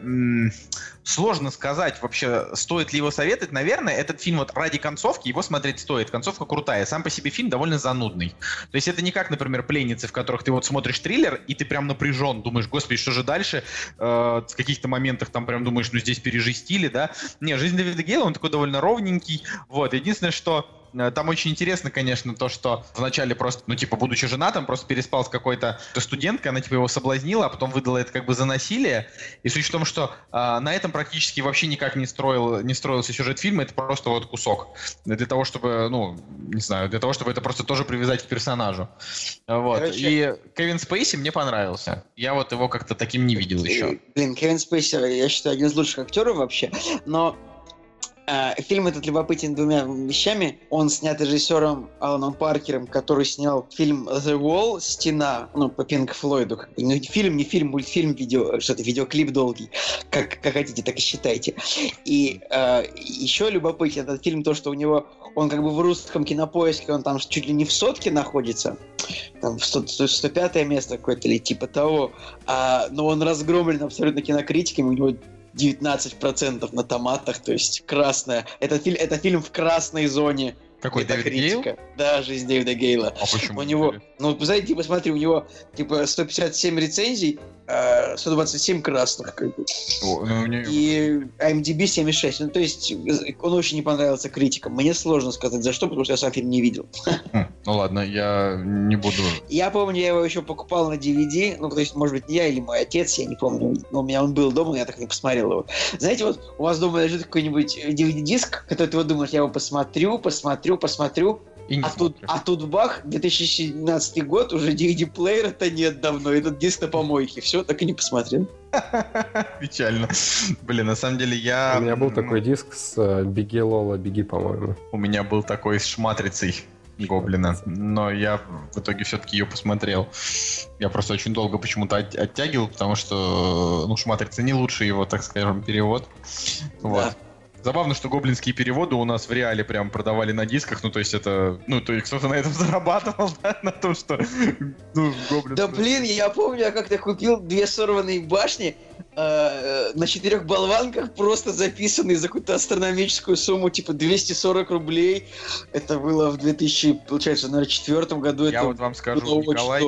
сложно сказать вообще, стоит ли его советовать. Наверное, этот фильм вот ради концовки его смотреть стоит. Концовка крутая. Сам по себе фильм довольно занудный. То есть это не как, например, «Пленницы», в которых ты вот смотришь триллер, и ты прям напряжен, думаешь, господи, что же дальше? Э, в каких-то моментах там прям думаешь, ну здесь пережестили, да? Не, «Жизнь Дэвида Гейла», он такой довольно ровненький. Вот, единственное, что там очень интересно, конечно, то, что вначале просто, ну, типа, будучи женатым, просто переспал с какой-то студенткой, она, типа, его соблазнила, а потом выдала это как бы за насилие. И суть в том, что э, на этом практически вообще никак не, строил, не строился сюжет фильма, это просто вот кусок. Для того, чтобы, ну, не знаю, для того, чтобы это просто тоже привязать к персонажу. Вот. Короче... И Кевин Спейси мне понравился. Я вот его как-то таким не видел еще. Блин, Кевин Спейси, я считаю, один из лучших актеров вообще, но Э, фильм этот любопытен двумя вещами. Он снят режиссером Аланом Паркером, который снял фильм The Wall, Стена, ну, по Пинк Флойду. Ну, фильм, не фильм, мультфильм, видео, что-то, видеоклип долгий. Как, как хотите, так и считайте. И э, еще любопытен этот фильм, то, что у него, он как бы в русском кинопоиске, он там чуть ли не в сотке находится, там в 100, 105 место какое-то или типа того, а, но он разгромлен абсолютно кинокритиками, у него 19% на томатах, то есть красная. Это, фильм, это фильм в красной зоне. Какой Дэвид Гейл? Да, жизнь Дэвида Гейла. А почему? У него, ну, зайди, посмотри, у него, типа, 157 рецензий, 127 красных, как бы. О, ну, не... И IMDb 76. Ну, то есть, он очень не понравился критикам. Мне сложно сказать, за что, потому что я сам фильм не видел. Хм, ну ладно, я не буду... Я помню, я его еще покупал на DVD, ну, то есть, может быть, не я или мой отец, я не помню. Но у меня он был дома, я так не посмотрел его. Знаете, вот у вас дома лежит какой-нибудь DVD-диск, который ты вот думаешь, я его посмотрю, посмотрю, посмотрю, и не а, тут, а тут бах, 2017 год, уже DVD-плеера-то нет давно, этот диск на помойке. Все, так и не посмотрел. Печально. Блин, на самом деле я... У меня был такой диск с э, Беги Лола, Беги, по-моему. У меня был такой с Шматрицей. Гоблина, но я в итоге все-таки ее посмотрел. Я просто очень долго почему-то от, оттягивал, потому что, ну, Шматрица не лучший его, так скажем, перевод. Вот. Забавно, что гоблинские переводы у нас в реале прям продавали на дисках, ну, то есть это, ну, то есть кто-то на этом зарабатывал, да, на том, что, ну, гоблин... Да, блин, я помню, я как-то купил две сорванные башни э, на четырех болванках, просто записанные за какую-то астрономическую сумму, типа 240 рублей. Это было в 2000, получается, наверное, четвертом году. Я это вот вам скажу, Николай,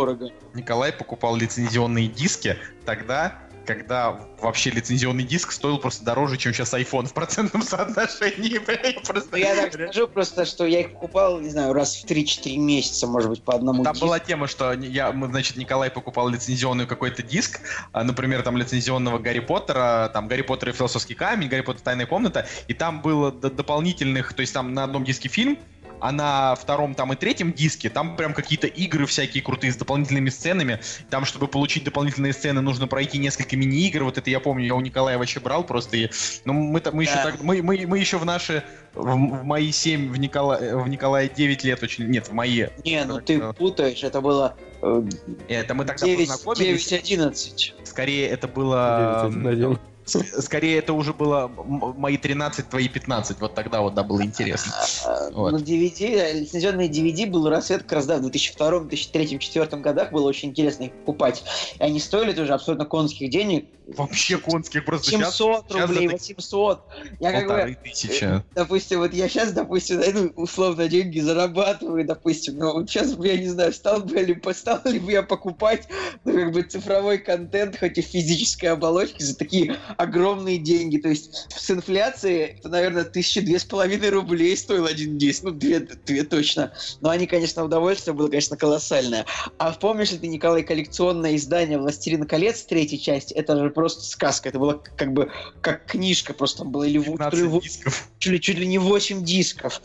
Николай покупал лицензионные диски тогда, когда вообще лицензионный диск стоил просто дороже, чем сейчас iPhone в процентном соотношении. Просто... Ну, я так скажу просто, что я их покупал, не знаю, раз в 3-4 месяца, может быть, по одному Там диску. была тема, что я, значит, Николай покупал лицензионный какой-то диск, а, например, там лицензионного Гарри Поттера, там Гарри Поттер и философский камень, Гарри Поттер тайная комната, и там было дополнительных, то есть там на одном диске фильм, а на втором там и третьем диске там прям какие-то игры всякие крутые с дополнительными сценами. Там, чтобы получить дополнительные сцены, нужно пройти несколько мини-игр. Вот это я помню, я у Николая вообще брал просто. И, ну, мы, мы, еще так, мы, мы, мы еще в наши, в, в мои 7, в, Никола, в Николая 9 лет очень... Нет, в мои... Не, ну ты путаешь, это было... Э, это мы тогда 9, познакомились. 9-11. Скорее, это было... 9, Скорее, это уже было мои 13, твои 15. Вот тогда вот, да, было интересно. А, вот. Ну, DVD, лицензионный DVD был рассвет как раз, да, в 2002, 2003, 2004 годах было очень интересно их покупать. И они стоили тоже абсолютно конских денег. Вообще конских, просто 700 сейчас, рублей, сейчас 800. Я как бы, тысячи. Э, допустим, вот я сейчас, допустим, ну, условно деньги зарабатываю, допустим, но вот сейчас, я не знаю, стал бы ли, стал ли бы я покупать, ну, как бы цифровой контент, хоть и физической оболочки за такие огромные деньги. То есть с инфляцией это, наверное, тысячи две с половиной рублей стоил один диск. Ну, две, две точно. Но они, конечно, удовольствие было, конечно, колоссальное. А помнишь ли ты, Николай, коллекционное издание «Властелина колец» третьей части? Это же просто сказка. Это было как бы как книжка просто там было. Или дисков. Чуть ли, чуть ли не 8 дисков.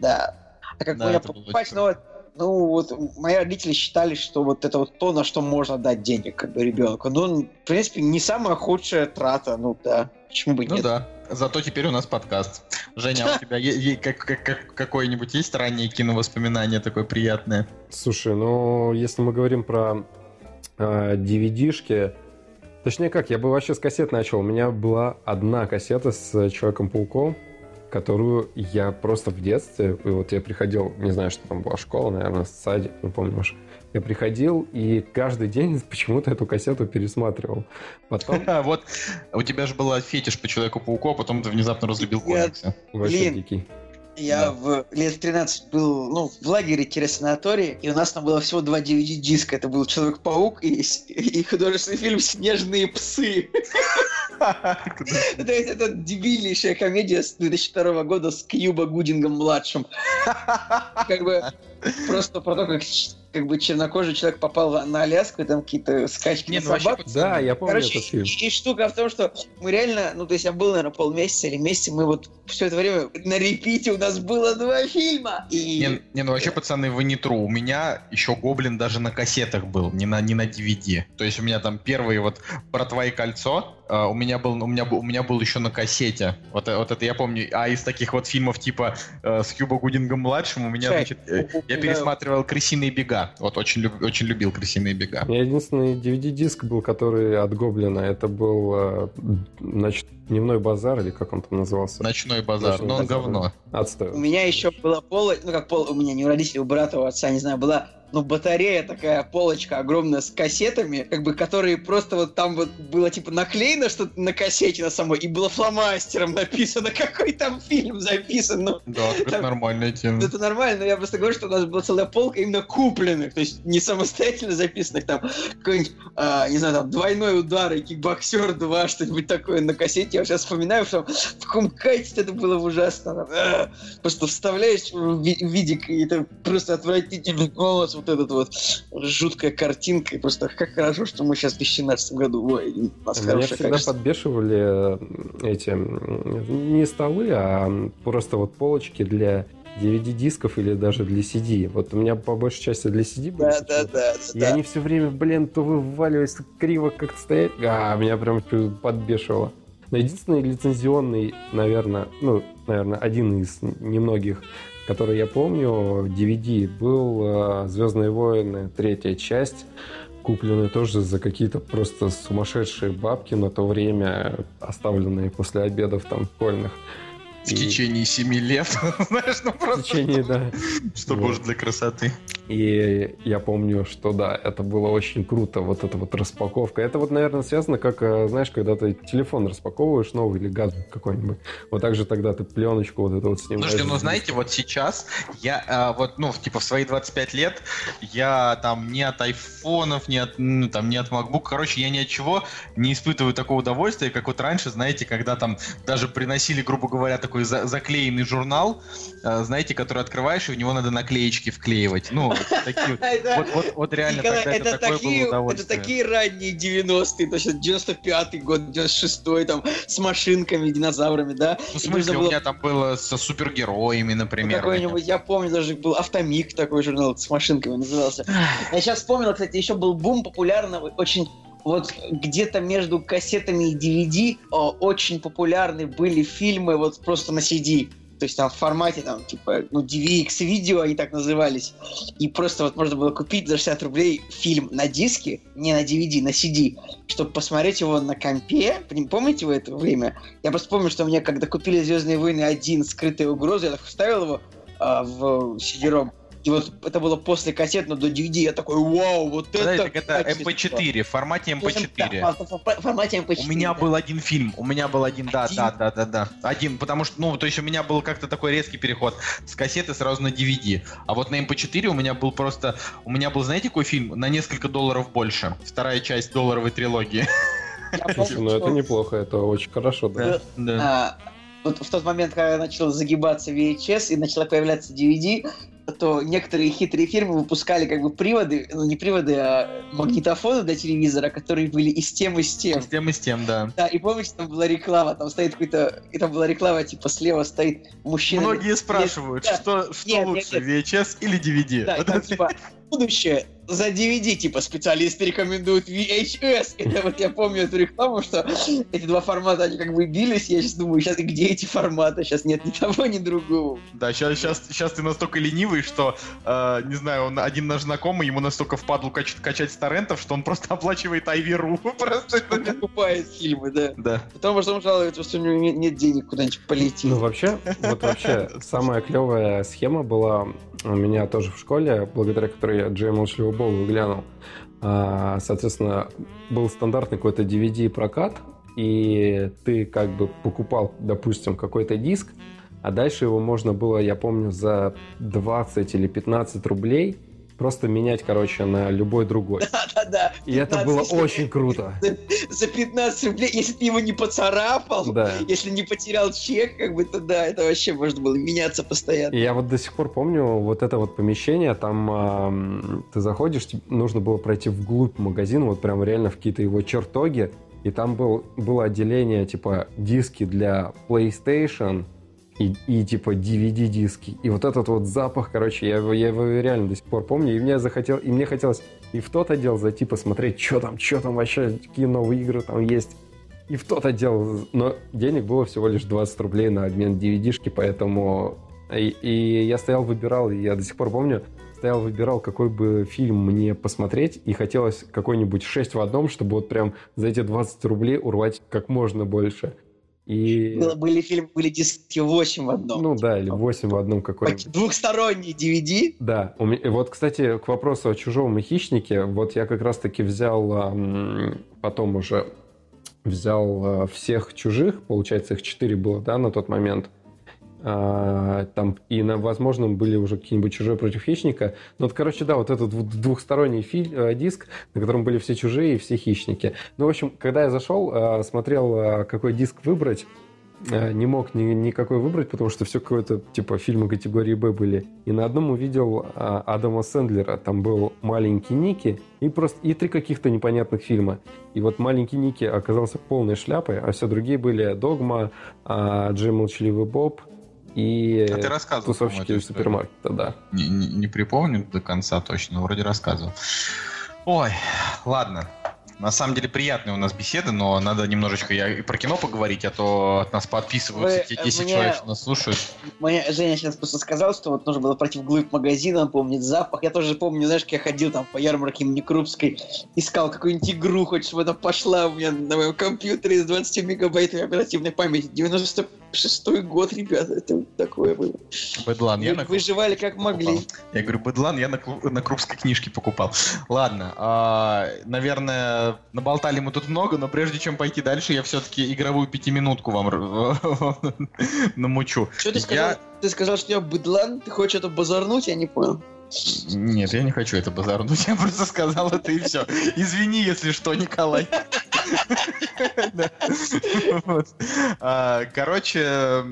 Да. А как да, я покупать, вот ну, вот мои родители считали, что вот это вот то, на что можно дать денег как бы ребенку. Ну, в принципе, не самая худшая трата, ну да. Почему бы ну, нет? Ну да. Зато теперь у нас подкаст. Женя, а у тебя какое-нибудь есть раннее киновоспоминание такое приятное? Слушай, ну, если мы говорим про DVD-шки, а, точнее как, я бы вообще с кассет начал. У меня была одна кассета с Человеком-пауком, которую я просто в детстве, и вот я приходил, не знаю, что там была школа, наверное, садик, не помню уж, я приходил и каждый день почему-то эту кассету пересматривал. Потом... Вот у тебя же была фетиш по Человеку-пауку, а потом ты внезапно разлюбил комиксы. Вообще дикий. Я да. в лет 13 был ну, в лагере-санатории, и у нас там было всего два DVD-диска. Это был Человек-паук и, и художественный фильм «Снежные псы». То есть это дебильнейшая комедия с 2002 года с Кьюба Гудингом-младшим. Как бы просто про то, как как бы чернокожий человек попал на Аляску, и там какие-то скачки Не, ну, собак. Да, я помню Короче, этот фильм. И, и штука в том, что мы реально, ну, то есть я был, наверное, полмесяца или месяц, мы вот все это время на репите у нас было два фильма. И... Не, не, ну вообще, пацаны, вы не тру. У меня еще Гоблин даже на кассетах был, не на, не на DVD. То есть у меня там первый вот «Братва и кольцо», Uh, у меня был у меня был у меня был еще на кассете вот вот это я помню а из таких вот фильмов типа uh, с Кьюба Гудингом младшим у меня Чай. значит э, я пересматривал Крысиные бега вот очень, люб, очень любил крысиные бега. У меня единственный DVD-диск был, который от Гоблина. Это был э, нач... дневной базар, или как он там назывался? Ночной базар, Ночной но он говно. Отстой. У меня еще была пола, ну как пол, у меня не у родителей, у брата, у отца, не знаю, была ну, батарея такая, полочка огромная с кассетами, как бы, которые просто вот там вот было, типа, наклеено что-то на кассете на самой, и было фломастером написано, какой там фильм записан. Ну, да, это там, нормальная тема. Это нормально, но я просто говорю, что у нас была целая полка именно купленных, то есть не самостоятельно записанных, там, какой-нибудь, а, не знаю, там, двойной удар и кикбоксер 2, что-нибудь такое на кассете. Я сейчас вспоминаю, что в каком качестве это было ужасно. А, просто вставляешь в видик, и это просто отвратительный голос, вот этот вот жуткая картинка. И просто как хорошо, что мы сейчас в 2017 году. Ой, у нас Меня всегда качество. подбешивали э, эти не столы, а просто вот полочки для DVD-дисков или даже для CD. Вот у меня по большей части для CD были. Да, да, да, И да. они все время, блин, то вываливались, криво как-то стоять. А, меня прям подбешивало. Но единственный лицензионный, наверное, ну, наверное, один из немногих который я помню, DVD был э, «Звездные войны», третья часть, купленный тоже за какие-то просто сумасшедшие бабки на то время, оставленные после обедов там школьных. В течение семи лет, знаешь, ну В просто... течение, да. Что Вот. может для красоты. И я помню, что да, это было очень круто, вот эта вот распаковка. Это вот, наверное, связано, как, э, знаешь, когда ты телефон распаковываешь новый или гаджет какой-нибудь. Вот так же тогда ты пленочку вот эту вот снимаешь. Слушайте, ну знаете, вот сейчас я а, вот, ну, типа в свои 25 лет я там не от айфонов, не от, ну, там, не от MacBook, короче, я ни от чего не испытываю такого удовольствия, как вот раньше, знаете, когда там даже приносили, грубо говоря, такой за- заклеенный журнал, а, знаете, который открываешь, и в него надо наклеечки вклеивать. Ну, вот вот. Реально Николай, тогда это, это, такое такие, было это такие ранние 90-е, то есть 95-й год, 96-й, там, с машинками, динозаврами, да? Ну, в смысле, у меня там было со супергероями, Ну, например. какой-нибудь, я помню, даже был автомик такой журнал с машинками назывался. Я сейчас вспомнил, кстати, еще был бум популярного, очень вот где-то между кассетами и DVD о, очень популярны были фильмы вот просто на CD. То есть там в формате, там, типа, ну, DVX видео они так назывались. И просто вот можно было купить за 60 рублей фильм на диске, не на DVD, на CD, чтобы посмотреть его на компе. Пом- Помните вы это время? Я просто помню, что мне, когда купили «Звездные войны 1. Скрытая угроза», я так вставил его а, в CD-ROM. И вот это было после кассет, но до DVD я такой, вау, вот Подожди, это... так это качество». MP4, в формате Да, MP4. в- в- формате MP4. У меня да. был один фильм, у меня был один, да, Один? да, да, да, да, один, потому что, ну, то есть у меня был как-то такой резкий переход с кассеты сразу на DVD, а вот на MP4 у меня был просто, у меня был, знаете, какой фильм? На несколько долларов больше, вторая часть долларовой трилогии. Ну это неплохо, это очень хорошо, да. Да. а, вот в тот момент, когда начал загибаться VHS и начала появляться DVD, то некоторые хитрые фирмы выпускали как бы приводы, ну не приводы, а магнитофоны для телевизора, которые были и с тем, и с тем. С тем и с тем, да. Да, и помните, там была реклама, там стоит какой-то, и там была реклама, типа слева стоит мужчина. Многие спрашивают, Да. что, что Нет, нет, лучше, нет. VHS или DVD? Да, Вот там типа будущее за DVD, типа специалисты рекомендуют VHS. Это вот я помню эту рекламу, что эти два формата, они как бы бились, я сейчас думаю, сейчас где эти форматы? Сейчас нет ни того, ни другого. Да, сейчас, сейчас, сейчас ты настолько ленивый, что, э, не знаю, он один наш знакомый, ему настолько впадлу кач- качать с торрентов, что он просто оплачивает Айвиру. Просто покупает фильмы, да. Да. Потому что он жалуется, что у него нет, нет денег куда-нибудь полететь. Ну, вообще, вот вообще, самая клевая схема была у меня тоже в школе, благодаря которой я Джей Молчаливый Бог выглянул. А, Соответственно, был стандартный какой-то DVD-прокат, и ты как бы покупал, допустим, какой-то диск, а дальше его можно было, я помню, за 20 или 15 рублей просто менять, короче, на любой другой. Да-да-да. И это 15 было очень круто. За 15 рублей, если ты его не поцарапал, Да. если не потерял чек, как бы, то да, это вообще можно было меняться постоянно. И я вот до сих пор помню вот это вот помещение, там ам, ты заходишь, тебе нужно было пройти вглубь магазина, вот прям реально в какие-то его чертоги, и там был, было отделение типа диски для PlayStation и, и типа DVD-диски. И вот этот вот запах, короче, я, его- я его реально до сих пор помню, и мне захотел, и мне хотелось и в тот отдел зайти посмотреть, что там, что там вообще, какие новые игры там есть. И в тот отдел, но денег было всего лишь 20 рублей на обмен DVD-шки, поэтому... И, и я стоял, выбирал, и я до сих пор помню, стоял, выбирал, какой бы фильм мне посмотреть, и хотелось какой-нибудь 6 в одном, чтобы вот прям за эти 20 рублей урвать как можно больше. И... Было- были фильмы, были диски 8 в одном. Ну да, или 8 в одном какой-нибудь. Двухсторонний DVD. Да, вот, кстати, к вопросу о чужом и хищнике, вот я как раз-таки взял, потом уже взял а, всех чужих, получается, их четыре было, да, на тот момент. А, там, и, на, возможно, были уже какие-нибудь чужие против хищника. Ну, вот, короче, да, вот этот дву- двухсторонний фильм, э, диск, на котором были все чужие и все хищники. Ну, в общем, когда я зашел, а, смотрел, а, какой диск выбрать, э, не мог ни, никакой выбрать, потому что все какое-то, типа, фильмы категории Б были. И на одном увидел а, Адама Сэндлера. Там был «Маленький Ники» и просто и три каких-то непонятных фильма. И вот «Маленький Ники» оказался полной шляпой, а все другие были «Догма», а, «Джей Молчаливый Боб» и А ты рассказывал, «Тусовщики супермаркета», да. Не, не- не припомню до конца точно, но вроде рассказывал. Ой, ладно. На самом деле приятная у нас беседа, но надо немножечко я и про кино поговорить, а то от нас подписываются Вы, те э, 10 мне- человек, что нас слушают. Моя Женя сейчас просто сказал, что вот нужно было пройти вглубь магазина, он помнит запах. Я тоже помню, знаешь, как я ходил там по ярмарке имени Крупской, искал какую-нибудь игру, хоть чтобы она пошла у меня на моем компьютере с 20 мегабайтами оперативной памяти. 95 шестой год, ребята, это такое было. Бедлан, я на выживали как могли. покупал. Я говорю, Бедлан я на, на крупской книжке покупал. Ладно, а, наверное, наболтали мы тут много, но прежде чем пойти дальше, я все-таки игровую пятиминутку вам намучу. Что ты сказал? Я- Ты сказал, что я быдлан? Ты хочешь это базарнуть? Я не понял. Нет, я не хочу это базарнуть, я просто сказал это и все. Извини, если что, Николай. А, Короче,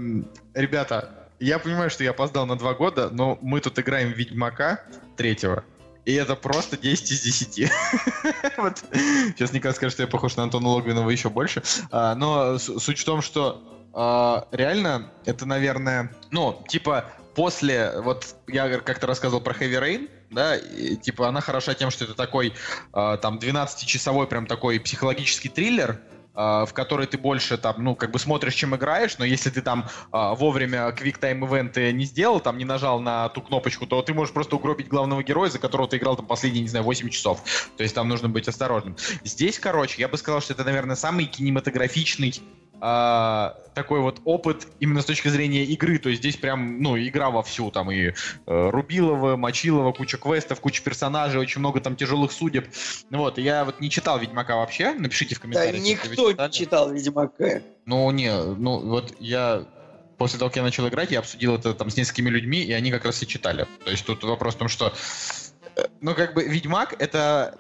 ребята, я понимаю, что я опоздал на два года, но мы тут играем Ведьмака третьего. И это просто 10 из 10. Вот. Сейчас Николай скажет, что я похож на Антона Логвинова еще больше. А, Но суть в том, что а, реально это, наверное, ну, типа, после, вот я как-то рассказывал про Heavy Rain, да, и, типа она хороша тем, что это такой, а, там, 12-часовой прям такой психологический триллер, а, в который ты больше там, ну, как бы смотришь, чем играешь, но если ты там а, вовремя Quick Time ивенты не сделал, там не нажал на ту кнопочку, то ты можешь просто угробить главного героя, за которого ты играл там последние, не знаю, 8 часов. То есть там нужно быть осторожным. Здесь, короче, я бы сказал, что это, наверное, самый кинематографичный а, такой вот опыт именно с точки зрения игры. То есть здесь прям, ну, игра вовсю. Там и э, Рубилова, Мочилова, куча квестов, куча персонажей, очень много там тяжелых судеб. Ну Вот, я вот не читал Ведьмака вообще. Напишите в Да комментариях. вы никто не читал Ведьмака. Ну, не, ну, вот я после того, как я начал играть, я обсудил это там с несколькими людьми, и они как раз и читали. То есть тут вопрос в том, что ну, как бы, Ведьмак, это,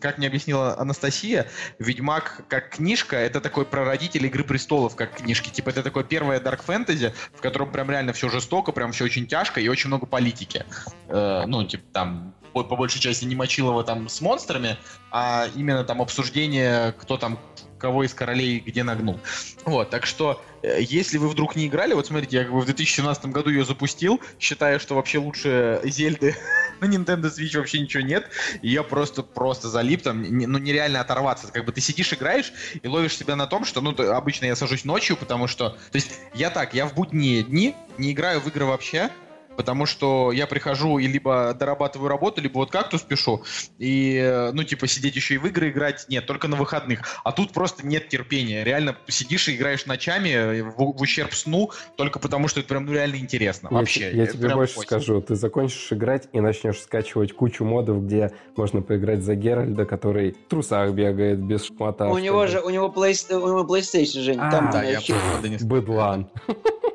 как мне объяснила Анастасия, Ведьмак как книжка, это такой прародитель Игры Престолов как книжки. Типа, это такое первое Dark Fantasy, в котором прям реально все жестоко, прям все очень тяжко и очень много политики. Э, ну, типа, там, по, по большей части не Мочилова там с монстрами, а именно там обсуждение, кто там кого из королей где нагнул. Вот, так что, э, если вы вдруг не играли, вот смотрите, я как бы в 2017 году ее запустил, считая, что вообще лучше Зельды на Nintendo Switch вообще ничего нет, и я просто, просто залип, там, не- ну, нереально оторваться. Как бы ты сидишь, играешь и ловишь себя на том, что, ну, обычно я сажусь ночью, потому что, то есть, я так, я в будние дни не играю в игры вообще, потому что я прихожу и либо дорабатываю работу, либо вот кактус пишу, и, э, ну, типа, сидеть еще и в игры играть, нет, только на выходных. А тут просто нет терпения. Реально сидишь и играешь ночами э, в, в ущерб сну, только потому что это прям ну, реально интересно. Я Вообще. Я, Это тебе прям больше очень. скажу. Ты закончишь играть и начнешь скачивать кучу модов, где можно поиграть за Геральда, который в трусах бегает, без шмата. У него же, у него, плей- у него PlayStation, Жень, А, там Да, там я не Быдлан.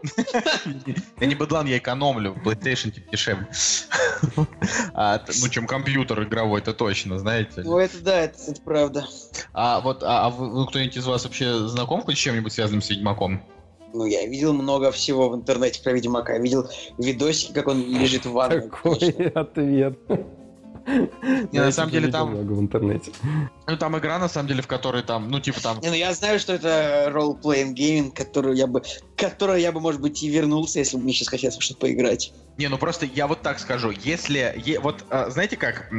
Я не быдлан, я экономлю. PlayStation типа дешевле. А, ну, чем компьютер игровой, это точно, знаете. Ну это да, это, правда. А вот, а, а вы, вы кто-нибудь из вас вообще знаком хоть с чем-нибудь связанным с Ведьмаком? Ну, я видел много всего в интернете про Ведьмака. Я видел видосики, как он лежит в ванной. Какой ответ. Не, на самом деле там- много в интернете. Ну, там игра, на самом деле, в которой там, ну, типа там... Не, ну я знаю, что это role-playing gaming, который я бы, которое я бы, может быть, и вернулся, если бы мне сейчас хотелось что-то поиграть. Не, ну просто я вот так скажу, если, е- вот а, знаете как,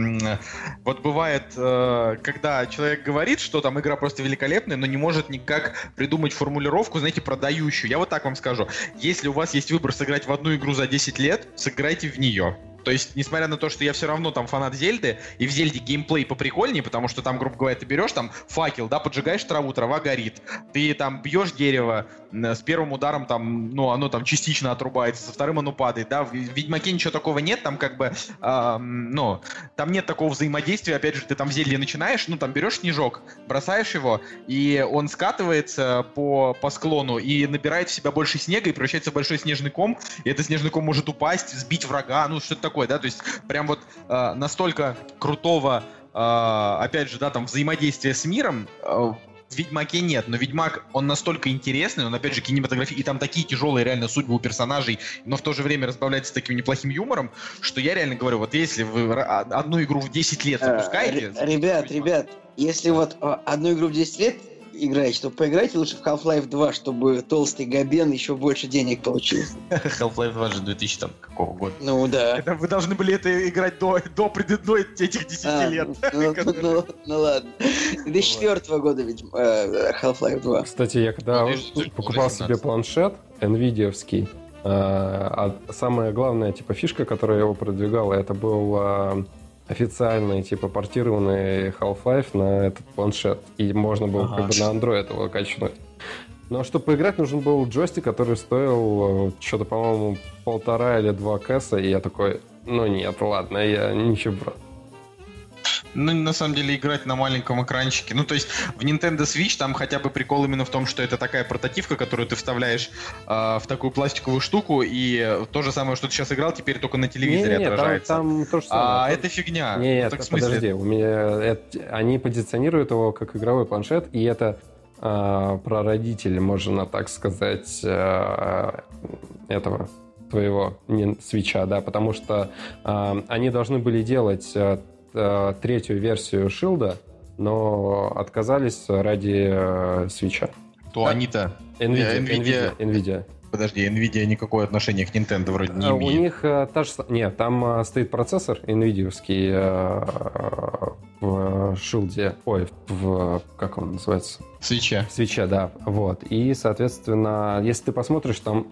вот бывает, э, когда человек говорит, что там игра просто великолепная, но не может никак придумать формулировку, знаете, продающую. Я вот так вам скажу, если у вас есть выбор сыграть в одну игру за 10 лет, сыграйте в нее. То есть, несмотря на то, что я все равно там фанат Зельды, и в Зельде геймплей поприкольнее, потому что там, грубо говоря, ты берешь там факел, да, поджигаешь траву, трава горит. Ты там бьешь дерево, с первым ударом там, ну, оно там частично отрубается, со вторым оно падает, да. В Ведьмаке ничего такого нет, там как бы, м, ну, там нет такого взаимодействия, опять же, ты там в Зельде начинаешь, ну, там берешь снежок, бросаешь его, и он скатывается по, по склону и набирает в себя больше снега и превращается в большой снежный ком, и этот снежный ком может упасть, сбить врага, ну, что-то такое, да, то есть прям вот а, настолько крутого, а, опять же, да, там, взаимодействия с миром а, в Ведьмаке нет, но Ведьмак, он настолько интересный, он, опять же, кинематографический, и там такие тяжелые реально судьбы у персонажей, но в то же время разбавляется таким неплохим юмором, что я реально говорю, вот если вы а, одну игру в 10 лет Э, запускаете... ре- Ребят, ребят, если вот э, одну игру в 10 лет играете, то поиграйте лучше в Half-Life 2, чтобы толстый Габен еще больше денег получил. Half-Life 2 же 2000 там какого года. Ну да. Это вы должны были это играть до, до предыдной этих 10 А, лет. ну, которые- ну, ну ладно. 2004 года, ведь э, Half-Life 2. Кстати, я когда Ну, покупал себе 17. планшет NVIDIA-вский, а самая главная типа фишка, которая его продвигала, это был официальный типа портированный Half-Life на этот планшет. И можно было Ага. как бы на Android его качнуть. Ну а чтобы поиграть, нужен был джойстик, который стоил э, что-то, по-моему, полтора или два кэса, и я такой, ну нет, ладно, я ничего, брат. Ну, на самом деле, играть на маленьком экранчике. Ну, то есть, в Nintendo Switch там хотя бы прикол именно в том, что это такая портативка, которую ты вставляешь э, в такую пластиковую штуку, и то же самое, что ты сейчас играл, теперь только на телевизоре не, не, отражается. Там, там то же самое. А это фигня. Нет, ну, так, подожди, у меня это, они позиционируют его как игровой планшет, и это э, прародитель, можно так сказать, э, этого твоего не, свеча, да, потому что э, они должны были делать э, э, третью версию Шилда, но отказались ради э, свеча. То они-то? Nvidia, Nvidia. Nvidia. Подожди, Nvidia никакое отношение к Nintendo вроде не имеет. У них э, та же... Нет, там э, стоит процессор nvidia э, в Шилде. Ой, в... Как он называется? Свеча. Свеча, да. Вот. И, соответственно, если ты посмотришь, там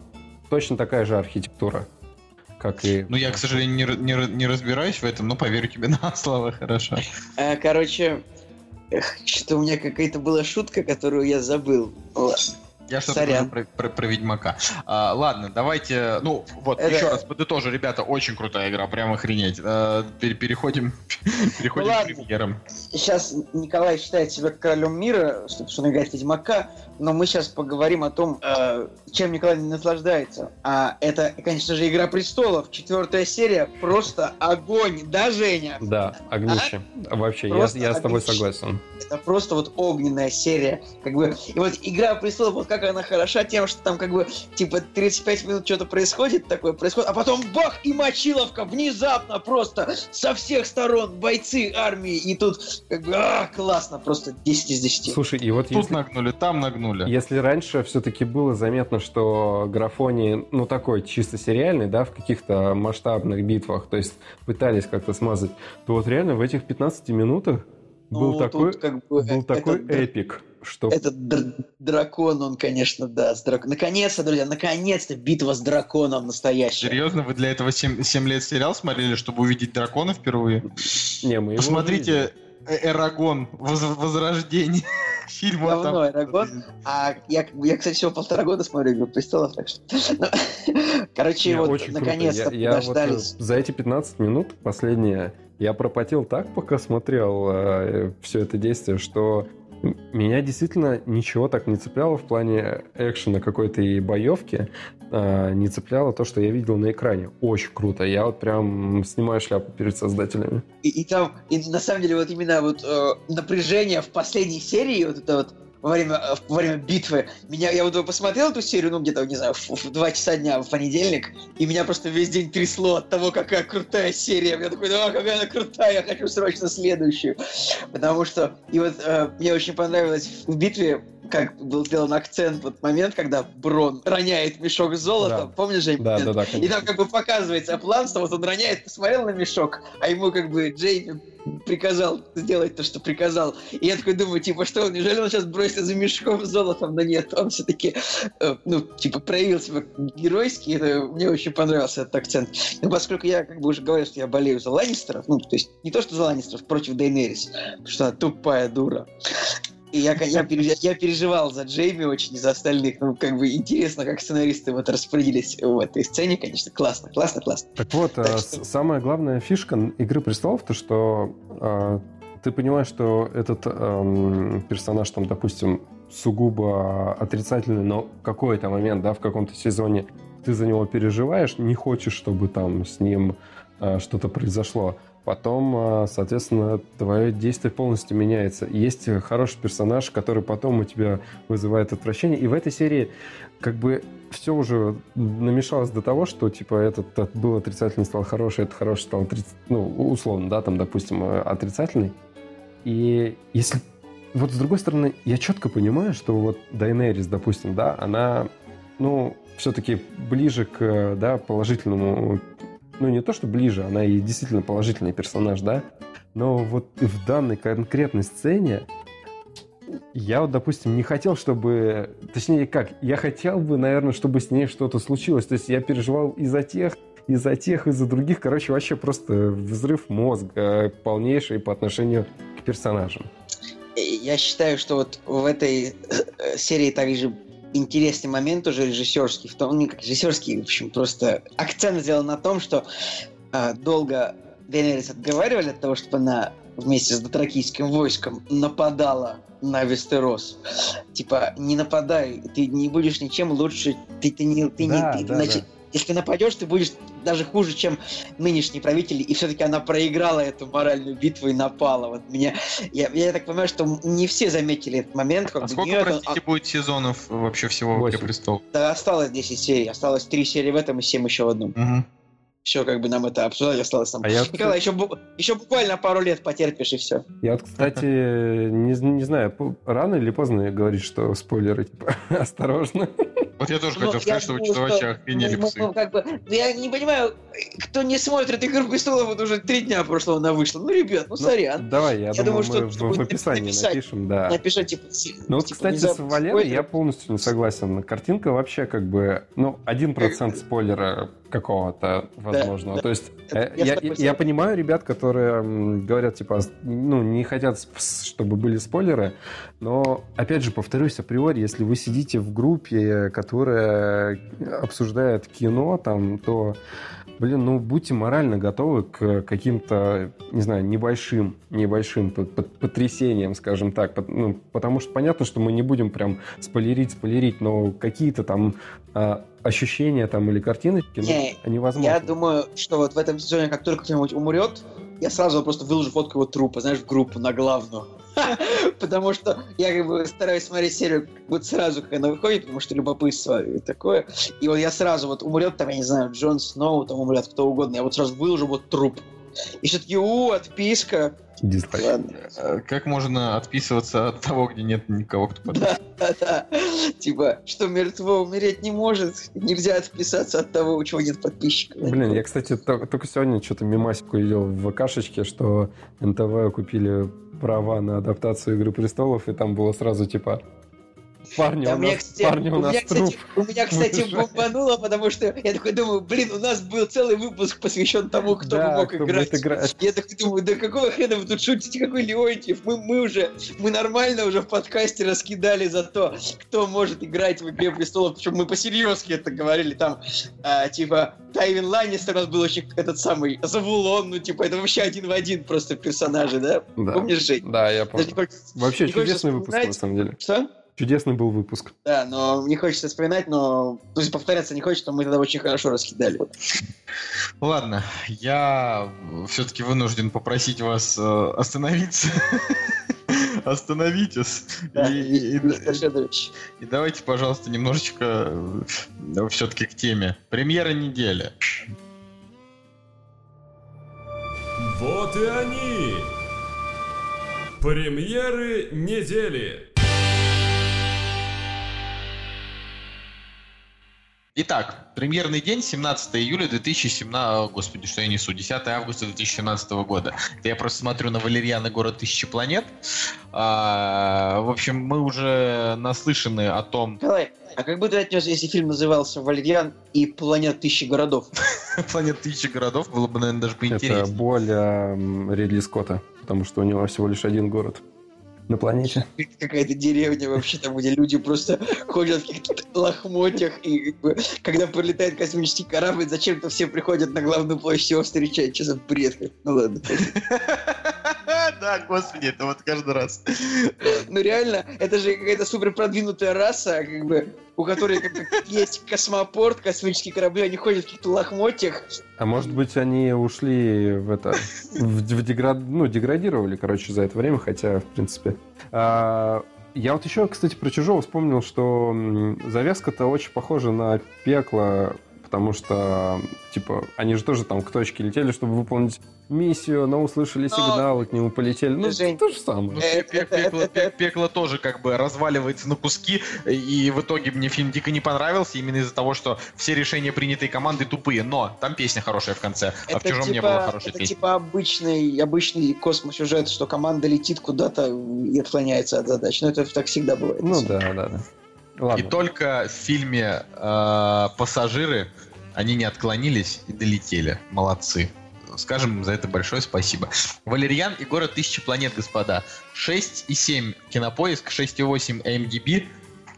точно такая же архитектура как и... Ну, я, к сожалению, не, не, не разбираюсь в этом, но поверю тебе на слово, хорошо. А, короче, что у меня какая-то была шутка, которую я забыл. Ладно. Я что-то про, про, про Ведьмака. А, ладно, давайте, ну, вот, Это... еще раз подытожу, ребята, очень крутая игра, прям охренеть. А, переходим, переходим ну, к премьерам. Сейчас Николай считает себя королем мира, чтобы что он играет в Ведьмака, но мы сейчас поговорим о том, э, чем Николай не наслаждается. А это, конечно же, Игра престолов, четвертая серия, просто огонь, да, Женя? Да, огнище. А? Вообще, я, я с тобой согласен. Это просто вот огненная серия. Как бы, и вот Игра престолов, вот как она хороша тем, что там как бы типа 35 минут что-то происходит такое, происходит, а потом бах и мочиловка внезапно просто со всех сторон бойцы армии, и тут как бы а, классно, просто 10 из 10. Слушай, и вот Тут если... нагнули, там нагнули. Если раньше все-таки было заметно, что графоний, ну, такой чисто сериальный, да, в каких-то масштабных битвах, то есть пытались как-то смазать, то вот реально в этих 15 минутах ну, был такой, как бы, был такой эпик. Что... Этот др- дракон, он, конечно, да. С драк... Наконец-то, друзья, наконец-то битва с драконом настоящая. Серьезно, вы для этого 7, 7 лет сериал смотрели, чтобы увидеть дракона впервые? Не, мы Посмотрите Эрагон, Возрождение. Фильм Говно, Эрагон. А я, я, кстати, всего полтора года смотрю «Игру престолов», так что... Ну, короче, вот, наконец-то подождались. за эти 15 минут последние я пропотел так, пока смотрел э, все это действие, что меня действительно ничего так не цепляло в плане экшена какой-то и боевки. А, не цепляло то, что я видел на экране. Очень круто. Я вот прям снимаю шляпу перед создателями. И, и там, и на самом деле, вот именно вот э, напряжение в последней серии, вот это вот во время, во время битвы. Меня, я вот посмотрел эту серию, ну, где-то, не знаю, в, в 2 часа дня в понедельник, и меня просто весь день трясло от того, какая крутая серия. Я такой, да, какая она крутая, я хочу срочно следующую. Потому что, и вот э, мне очень понравилось в битве как был сделан акцент в вот момент, когда Брон роняет мешок с золотом, да. помнишь же? Да, да, да, И там как бы показывается план, что вот он роняет, посмотрел на мешок, а ему как бы Джейми приказал сделать то, что приказал. И я такой думаю, типа, что, неужели он сейчас бросится за мешком с золотом? Но нет, он все-таки, э, ну, типа, проявил себя геройски. Это, мне очень понравился этот акцент. Но поскольку я, как бы уже говорил, что я болею за Ланнистеров, ну, то есть не то, что за Ланнистеров, против Дейнерис, потому что она тупая дура. И я, я, я переживал за Джейми очень и за остальных. Ну, как бы интересно, как сценаристы вот распорядились в этой сцене, конечно. Классно, классно, классно. Так вот, так э, что... самая главная фишка «Игры престолов» то, что э, ты понимаешь, что этот э, персонаж, там, допустим, сугубо отрицательный, но в какой-то момент, да, в каком-то сезоне ты за него переживаешь, не хочешь, чтобы там с ним э, что-то произошло потом, а, соответственно, твое действие полностью меняется. Есть хороший персонаж, который потом у тебя вызывает отвращение. И в этой серии как бы все уже намешалось до того, что типа этот, этот был отрицательный, стал хороший, этот хороший стал ну, условно, да, там, допустим, э, отрицательный. И если... Вот с другой стороны, я четко понимаю, что вот Дайнерис, допустим, да, она, ну, все-таки ближе к, да, положительному ну, не то, что ближе, она и действительно положительный персонаж, да, но вот в данной конкретной сцене я вот, допустим, не хотел, чтобы... Точнее, как? Я хотел бы, наверное, чтобы с ней что-то случилось. То есть я переживал из-за тех, из-за тех, из-за других. Короче, вообще просто взрыв мозга полнейший по отношению к персонажам. Я считаю, что вот в этой э, серии также интересный момент уже режиссерский, в том, не как режиссерский, в общем, просто акцент сделан на том, что э, долго Дейнерис отговаривали от того, чтобы она вместе с дотракийским войском нападала на Вестерос. Типа, не нападай, ты не будешь ничем лучше, ты, ты не... Ты Да, не ты, да, значит, да. Если ты нападешь, ты будешь даже хуже, чем нынешний правитель, и все-таки она проиграла эту моральную битву и напала. Вот мне, я, я так понимаю, что не все заметили этот момент. Как А сколько, Нью-Йорк, простите, будет сезонов вообще всего в Восемь. «Игре престолов»? Да, осталось 10 серий. Осталось 3 серии в этом и 7 еще в одном. Мгм. Все, как бы нам это обсуждать осталось там. А я, Николай, еще, бу- еще буквально пару лет потерпишь и все. я вот, кстати, не, не знаю, рано или поздно говорить, что спойлеры, типа, осторожно. Вот я тоже Ну, хотел сказать, что вы вообще охренели мы- мы как бы, я не понимаю, кто не смотрит «Игру престолов», вот уже три дня прошло, она вышла. Ну, ребят, ну, Ну, сорян. Давай, я, Я думаю, думаю, мы что- в- чтобы в, описании написать, напишем, да. Напиши, типа... Ну вот, типа, кстати, с Валерой я полностью не согласен. Картинка вообще как бы, ну, один процент спойлера какого-то возможного. да. То есть Это э, я я, я согласен. понимаю ребят, которые говорят, типа, ну, не хотят, чтобы были спойлеры, но, опять же, повторюсь, априори, если вы сидите в группе, которая обсуждает кино, там, то Блин, ну будьте морально готовы к каким-то, не знаю, небольшим, небольшим потрясениям, скажем так. Ну, потому что понятно, что мы не будем прям спойлерить, спойлерить, но какие-то там а, ощущения там или картиночки, ну, Не, они возможны. Я думаю, что вот в этом сезоне, как только кто-нибудь умрет, я сразу просто выложу фотку его трупа, знаешь, в группу, на главную. Потому что я как бы стараюсь смотреть серию вот сразу, как она выходит, потому что любопытство и такое. И вот я сразу вот умрет там, я не знаю, Джон Сноу, там умрет кто угодно, я вот сразу выложу вот труп. И все-таки, у, отписка. Дизлайк. Э, Как можно отписываться от того, где нет никого, кто подписан? Да-да. Типа, что мертво умереть не может, нельзя отписаться от того, у чего нет подписчиков. Блин, я, кстати, то- только сегодня что-то мимасику видел в ВКшечке, что НТВ купили права на адаптацию «Игры престолов», и там было сразу типа «Парни, Да, у меня, нас, кстати, парни, у у нас меня, труп». кстати, у меня, кстати, бомбануло, потому что я такой думаю, блин, у нас был целый выпуск посвящен тому, кто Да, бы мог кто играть. играть. Я такой думаю, да какого хрена вы тут шутите, какой Леонтьев? Мы, мы уже, мы нормально уже в подкасте раскидали за то, кто может играть в «Игре престолов», причем мы по-серьезки это говорили, там, а, типа, Тайвин Ланнистер у нас был очень этот самый Завулон, ну, типа, это вообще один в один просто персонажи, да? Да. Помнишь, Жень? Да, я Даже помню. хочется- Вообще чудесный выпуск, на самом деле. Что? Чудесный был выпуск. Да, но не хочется вспоминать, но то есть повторяться не хочется, но мы тогда очень хорошо раскидали. Ладно, я все-таки вынужден попросить вас э, остановиться. Остановитесь. Да, И- и-. И давайте, пожалуйста, немножечко все-таки к теме. Премьера недели. Вот и они! Премьеры недели! Итак, премьерный день 17 июля 2017... Господи, что я несу? 10 августа 2017 года. Это я просто смотрю на Валерьяна город тысячи планет. А, в общем, мы уже наслышаны о том... Николай, а как бы ты отнес, если фильм назывался «Валерьян и планет тысячи городов»? Планет тысячи городов было бы, наверное, даже Это поинтереснее. боль м, Ридли Скотта, потому что у него всего лишь один город на планете. Какая-то деревня вообще там, где люди просто ходят в каких-то лохмотьях, и когда прилетает космический корабль, зачем-то все приходят на главную площадь его встречать. Что за бред? Ну ладно. Да, господи, это вот каждый раз. Ну реально, это же какая-то супер продвинутая раса, как бы, у которой как бы, есть космопорт, космические корабли, они ходят в каких-то лохмотьях. А может быть, они ушли в это... В, в деград... Ну, деградировали, короче, за это время, хотя, в принципе... А, я вот еще, кстати, про Чужого вспомнил, что завязка-то очень похожа на пекло, потому что, типа, они же тоже там к точке летели, чтобы выполнить миссию, но услышали Но- сигнал, к нему полетели. Ну, Жень, то же самое. Ну, Э, пе- пе- это- пекло, это- пе- пекло тоже как бы разваливается на куски, и в итоге мне фильм дико не понравился именно из-за того, что все решения принятые командой тупые, но там песня хорошая в конце, а в «Чужом» не было хорошей это песни. типа обычный, обычный космосюжет, что команда летит куда-то и отклоняется от задач. Ну, это так всегда бывает. Ну, да, да, да. И Ладно. только в фильме э, «Пассажиры» они не отклонились и долетели. Молодцы. Скажем им за это большое спасибо. «Валерьян и город тысячи планет», господа. 6,7 кинопоиск, 6,8 AMDB.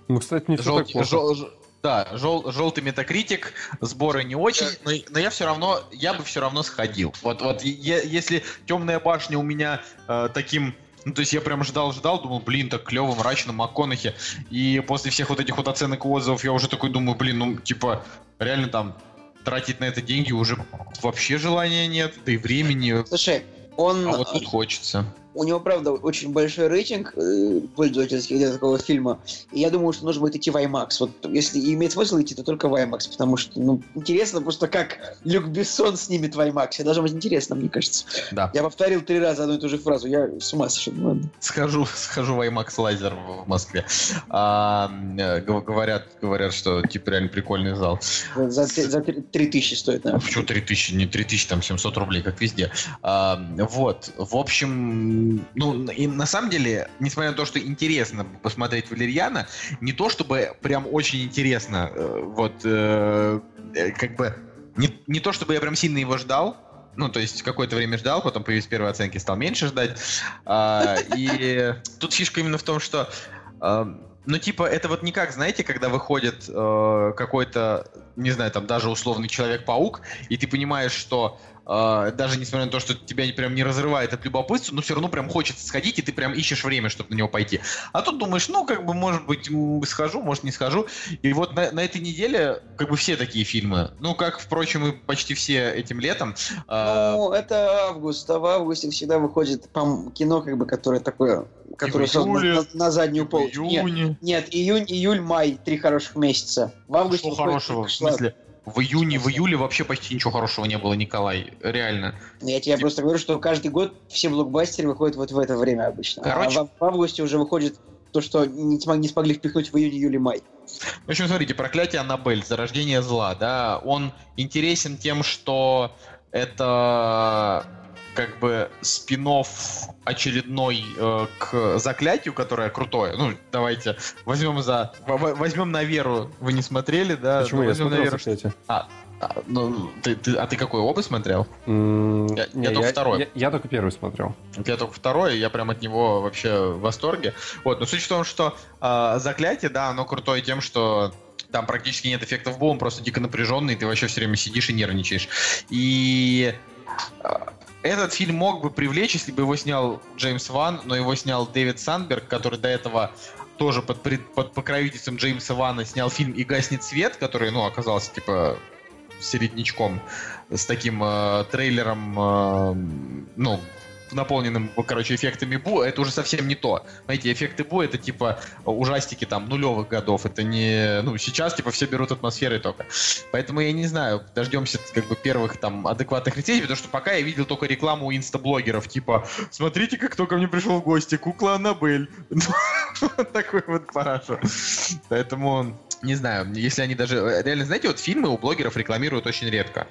Ну, кстати, не все Жел- так плохо. жел- да, жел- желтый метакритик, сборы не очень, но, но я все равно, я бы все равно сходил. Вот, вот е- если темная башня у меня э, таким, ну то есть я прям ждал, ждал, думал, блин, так клево, мрачно, МакКонахи. И после всех вот этих вот оценок и отзывов я уже такой думаю, блин, ну типа реально там тратить на это деньги уже вообще желания нет, да и времени. Слушай, он... А вот тут хочется. У него, правда, очень большой рейтинг э, пользовательский для такого фильма. И я думаю, что нужно будет идти в IMAX. Вот если имеет смысл идти, то только в IMAX, потому что, ну, интересно просто, как Люк Бессон снимет в IMAX. Это должно быть интересно, мне кажется. Да. Я повторил три раза одну и ту же фразу. Я с ума сошел. Ну, ладно. Схожу, схожу в IMAX лазер в Москве. А, говорят, говорят, что типа реально прикольный зал. За, за, за три- три тысячи стоит, наверное. Почему 3000, не 3000, там 700 рублей, как везде. А, вот, в общем, ну, и на самом деле, несмотря на то, что интересно посмотреть Валерьяна, не то чтобы прям очень интересно, э, вот, э, э, как бы, не, не то чтобы я прям сильно его ждал, ну, то есть какое-то время ждал, потом появились первые оценки, стал меньше ждать. А, и тут фишка именно в том, что а, ну, типа, это вот не как, знаете, когда выходит э, какой-то, не знаю, там, даже условный Человек-паук, и ты понимаешь, что даже несмотря на то, что тебя прям не разрывает от любопытства, но все равно прям хочется сходить, и ты прям ищешь время, чтобы на него пойти. А тут думаешь, ну, как бы, может быть, схожу, может, не схожу. И вот на, на этой неделе, как бы, все такие фильмы. Ну, как, впрочем, и почти все этим летом. э, Ну, это август, а в августе всегда выходит кино, как бы, которое такое, которое в создано июле, на, на заднюю в полочку. Нет, июне. нет, июнь, июль, май, три хороших месяца. В августе Что выходит хорошего? В только шлак. смысле? В июне, в июле вообще почти ничего хорошего не было, Николай. Реально. Я тебе просто говорю, что каждый год все блокбастеры выходят вот в это время обычно. Короче- А в, в августе уже выходит то, что не, смог- не смогли впихнуть в июне, июле, май. В общем, смотрите, проклятие Аннабель, зарождение зла, да, он интересен тем, что это как бы спин очередной э, к заклятию, которое крутое. Ну, давайте возьмем за возьмем на веру. Вы не смотрели, да? Почему Ну, я возьмем на смотрел веру, «Заклятие»? А, ну, ты, ты- а ты какой оба смотрел? М, Я- не, я только второй. Я, я только первый смотрел. Я только второй, я прям от него вообще в восторге. Вот, но суть в том, что э, заклятие, да, оно крутое тем, что там практически нет эффектов боум, просто дико напряженный, ты вообще все время сидишь и нервничаешь. И э, этот фильм мог бы привлечь, если бы его снял Джеймс Ван, но его снял Дэвид Сандберг, который до этого тоже под, под покровительством Джеймса Вана снял фильм «И гаснет свет», который, ну, оказался, типа, середнячком с таким э, трейлером, э, ну, наполненным, короче, эффектами Бу, это уже совсем не то. Знаете, эффекты Бу это типа ужастики там нулевых годов. Это не... Ну, сейчас типа все берут атмосферой только. Поэтому я не знаю, дождемся как бы первых там адекватных рецензий, потому что пока я видел только рекламу инстаблогеров, типа, смотрите, как кто ко мне пришел в гости, кукла Аннабель. Такой вот парашу. Поэтому, не знаю, если они даже... Реально, знаете, вот фильмы у блогеров рекламируют очень редко.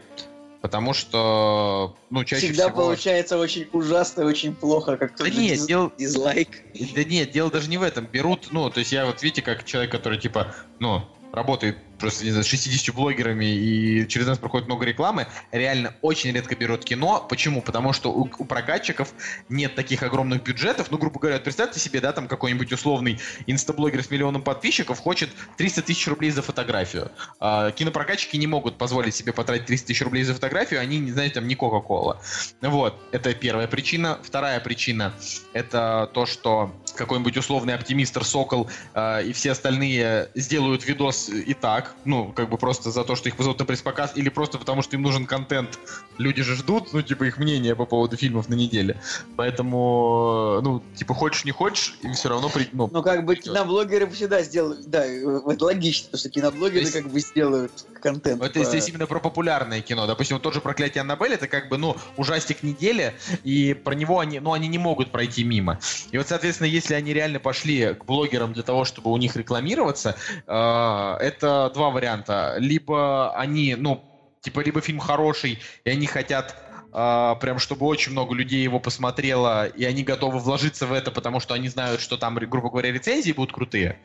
Потому что, ну, чаще Всегда всего... получается очень ужасно и очень плохо, как Да нет, диз- дел- дизлайк. Да нет, дело даже не в этом. Берут, ну, то есть я вот, видите, как человек, который, типа, ну, работает просто, не знаю, с 60 блогерами и через нас проходит много рекламы, реально очень редко берут кино. Почему? Потому что у, у прокатчиков нет таких огромных бюджетов. Ну, грубо говоря, представьте себе, да, там какой-нибудь условный инстаблогер с миллионом подписчиков хочет 300 тысяч рублей за фотографию. А, кинопрокатчики не могут позволить себе потратить 300 тысяч рублей за фотографию, они, не знаете, там, не Кока-Кола. Вот, это первая причина. Вторая причина — это то, что какой-нибудь условный оптимистр Сокол э, и все остальные сделают видос и так, ну, как бы просто за то, что их позовут на пресс-показ, или просто потому, что им нужен контент. Люди же ждут, ну, типа, их мнение по поводу фильмов на неделе. Поэтому, ну, типа, хочешь не хочешь, им все равно... При... Ну, Ну, как бы Всё. киноблогеры всегда сделают, да, э, это логично, потому что киноблогеры есть- как бы сделают контент. Это по- здесь именно про популярное кино. Допустим, вот тот же «Проклятие Аннабель» это как бы, ну, ужастик недели, и про него они, ну, они не могут пройти мимо. И вот, соответственно, если они реально пошли к блогерам для того, чтобы у них рекламироваться, э, это два варианта. Либо они, ну, типа, либо фильм хороший, и они хотят а, прям чтобы очень много людей его посмотрело, и они готовы вложиться в это, потому что они знают, что там, грубо говоря, рецензии будут крутые.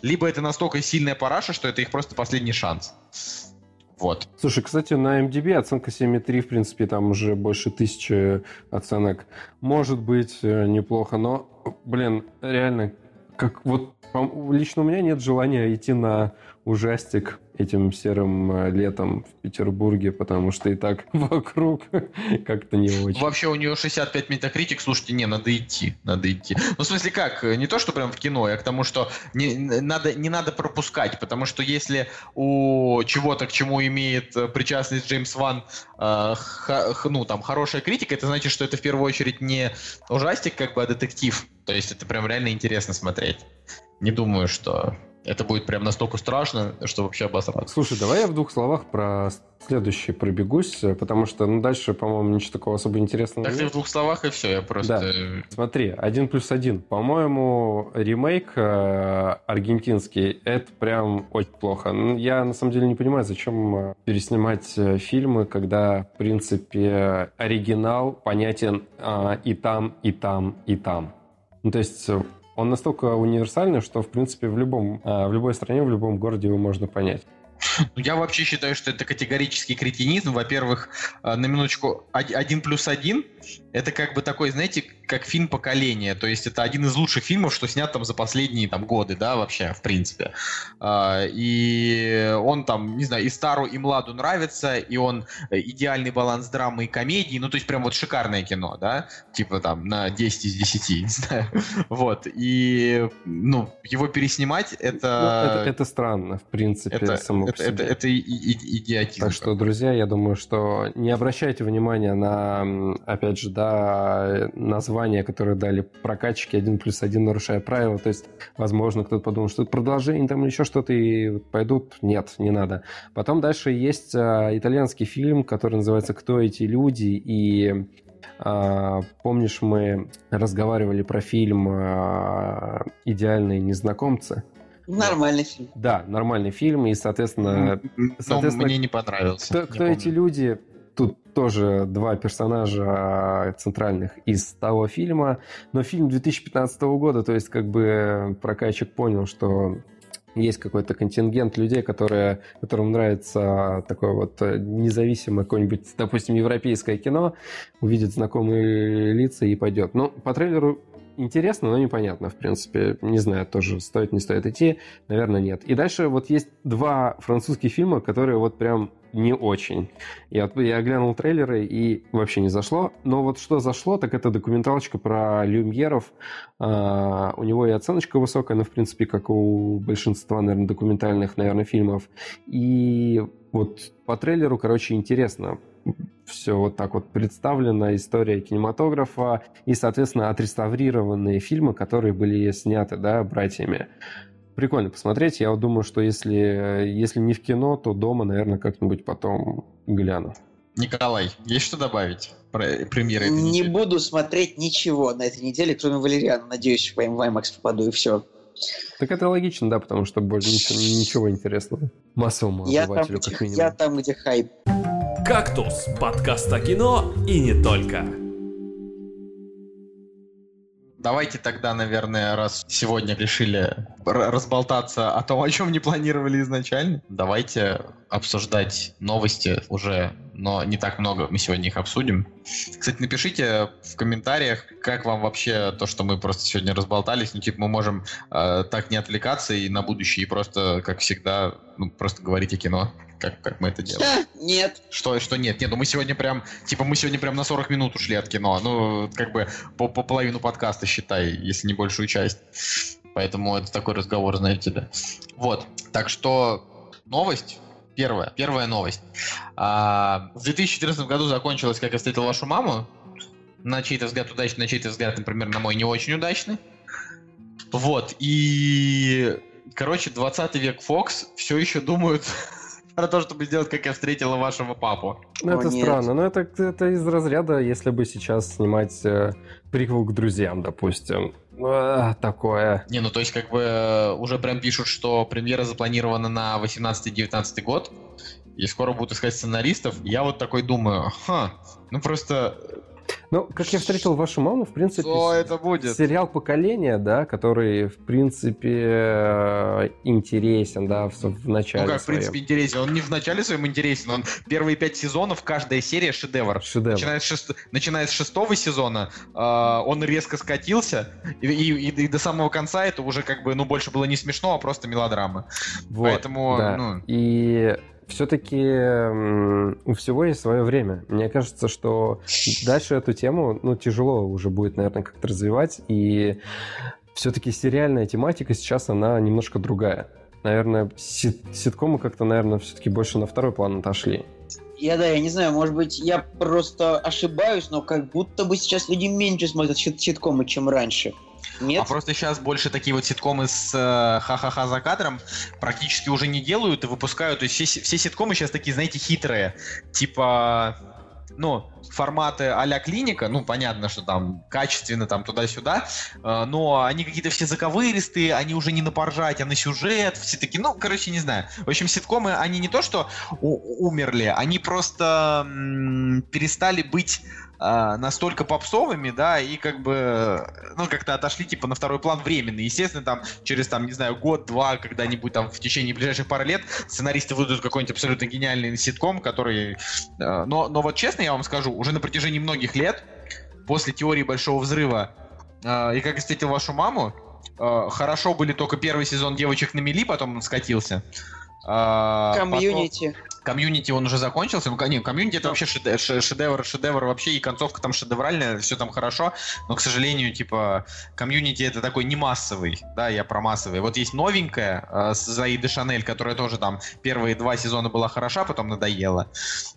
Либо это настолько сильная параша, что это их просто последний шанс. Вот. Слушай, кстати, на MDB оценка 7,3, в принципе, там уже больше тысячи оценок. Может быть, э, неплохо, но, блин, реально, как вот лично у меня нет желания идти на ужастик этим серым э, летом в Петербурге, потому что и так вокруг как-то не очень. Вообще у нее 65 метакритик, слушайте, не, надо идти, надо идти. Ну, в смысле как, не то, что прям в кино, а к тому, что не надо, не надо пропускать, потому что если у чего-то, к чему имеет э, причастность Джеймс Ван, э, х, ну, там, хорошая критика, это значит, что это в первую очередь не ужастик, как бы, а детектив. То есть это прям реально интересно смотреть. Не думаю, что это будет прям настолько страшно, что вообще обосраться. Слушай, давай я в двух словах про следующий пробегусь, потому что ну, дальше, по-моему, ничего такого особо интересного так нет. ты в двух словах и все, я просто... Да. Смотри, один плюс один. По-моему, ремейк э, аргентинский, это прям очень плохо. Я на самом деле не понимаю, зачем э, переснимать э, фильмы, когда, в принципе, оригинал понятен э, и там, и там, и там. Ну, то есть э, он настолько универсальный, что, в принципе, в, любом, э, в любой стране, в любом городе его можно понять. Ну, Я вообще считаю, что это категорический кретинизм. Во-первых, э, на минуточку, од- один плюс один это как бы такой, знаете, как фильм поколения. То есть это один из лучших фильмов, что снят там за последние там годы, да, вообще, в принципе. А, И он там, не знаю, и стару, и младу нравится, и он э, идеальный баланс драмы и комедии. Ну, то есть прям вот шикарное кино, да, типа там на 10 из 10, не знаю. Вот. И, ну, его переснимать, Ну, это... это, это странно, в принципе, это, само это, это, это и- и- идиотизм. Так что, друзья, я думаю, что не обращайте внимания на, опять же, да, названия, которые дали прокатчики 1 плюс 1, нарушая правила. То есть, возможно, кто-то подумал, что это продолжение там или еще что-то, и пойдут. Нет, не надо. Потом дальше есть а, итальянский фильм, который называется «Кто эти люди?» И а, помнишь, мы разговаривали про фильм а, «Идеальные незнакомцы»? Нормальный фильм. Да, нормальный фильм, и, соответственно, Но соответственно, мне не понравился. кто, Не кто помню. эти люди? Тут тоже два персонажа центральных из того фильма. Но фильм 2015 года, то есть как бы прокатчик понял, что есть какой-то контингент людей, которые, которым нравится такое вот э, независимое какое-нибудь, допустим, европейское кино, увидит знакомые лица и пойдет. Ну, по трейлеру интересно, но непонятно, в принципе. Не знаю, тоже стоит, не стоит идти. Наверное, нет. И дальше вот есть два французских фильма, которые вот прям не очень. Я, я глянул трейлеры и вообще не зашло. Но вот что зашло, так это документалочка про люмьеров. А, у него и оценочка высокая, но в принципе, как у большинства, наверное, документальных, наверное, фильмов. И вот по трейлеру, короче, интересно. Все вот так вот представлена история кинематографа и, соответственно, отреставрированные фильмы, которые были сняты, да, братьями. Прикольно посмотреть. Я вот думаю, что если, если не в кино, то дома, наверное, как-нибудь потом гляну. Николай, есть что добавить про премьеры этой Не недели? буду смотреть ничего на этой неделе, кроме Валериана. Надеюсь, в IMAX попаду, и все. Так это логично, да, потому что больше ничего, ничего интересного. Массовому Я там, обывателю, где, как минимум. я там, где хайп. «Кактус» — подкаст о кино и не только. Давайте тогда, наверное, раз сегодня решили разболтаться о том, о чем не планировали изначально, давайте обсуждать новости уже, но не так много, мы сегодня их обсудим. Кстати, напишите в комментариях, как вам вообще то, что мы просто сегодня разболтались. Ну, типа, мы можем э, так не отвлекаться и на будущее, и просто, как всегда, ну, просто говорить о кино, как, как мы это делаем. Ха, нет. Что, что нет? Нет, ну мы сегодня прям, типа, мы сегодня прям на 40 минут ушли от кино. Ну, как бы по, по половину подкаста, считай, если не большую часть. Поэтому это такой разговор, знаете ли. Вот, так что новость. Первая, первая новость. А, в 2014 году закончилась «Как я встретил вашу маму». На чей-то взгляд удачный, на чей-то взгляд, например, на мой не очень удачный. Вот, и... Короче, 20 век Fox все еще думают про то, чтобы сделать, как я встретила вашего папу. Ну, это нет. странно. Но это, это из разряда, если бы сейчас снимать э, приквел к друзьям, допустим. А, такое. Не, ну то есть как бы э, уже прям пишут, что премьера запланирована на 18-19 год, и скоро будут искать сценаристов. Я вот такой думаю, ха, ну просто... Ну, как я встретил вашу маму, в принципе, Что это будет? сериал поколения, да, который, в принципе, э, интересен, да, в, в начале Ну как, в своем. принципе, интересен. Он не в начале своем интересен, он первые пять сезонов, каждая серия шедевр. Шедевр. Начиная с, шест- начиная с шестого сезона, а, он резко скатился, и, и- и- и до самого конца это уже как бы, ну, больше было не смешно, а просто мелодрама. Вот, Поэтому, да. ну- И все-таки у всего есть свое время. Мне кажется, что дальше эту тему, ну, тяжело уже будет, наверное, как-то развивать. И все-таки сериальная тематика сейчас, она немножко другая. Наверное, сит- ситкомы как-то, наверное, все-таки больше на второй план отошли. Я, да, я не знаю, может быть, я просто ошибаюсь, но как будто бы сейчас люди меньше смотрят сит- ситкомы, чем раньше. Нет? А просто сейчас больше такие вот ситкомы с э, ха-ха-ха за кадром практически уже не делают и выпускают. То есть все, все ситкомы сейчас такие, знаете, хитрые. Типа, ну, форматы а-ля клиника, ну, понятно, что там качественно там туда-сюда, э, но они какие-то все заковыристые, они уже не на поржать, а на сюжет, все такие, ну, короче, не знаю. В общем, ситкомы, они не то что умерли, они просто перестали быть а, настолько попсовыми, да, и как бы, ну, как-то отошли, типа, на второй план временно. Естественно, там, через, там, не знаю, год-два, когда-нибудь там в течение ближайших пары лет сценаристы выдадут какой-нибудь абсолютно гениальный ситком, который... э, но, но вот честно я вам скажу, уже на протяжении многих лет, после теории Большого Взрыва э, и как я встретил вашу маму, э, хорошо были только первый сезон девочек на мели, потом он скатился. А, потом- Community. Community он уже закончился. Ну, не, Community это вообще шеде- ше- шедевр, шедевр вообще, и концовка там шедевральная, все там хорошо, но, к сожалению, типа, комьюнити это такой не массовый, да, я про массовый. Вот есть новенькая э, с Заиды Шанель, которая тоже там первые два сезона была хороша, потом надоела.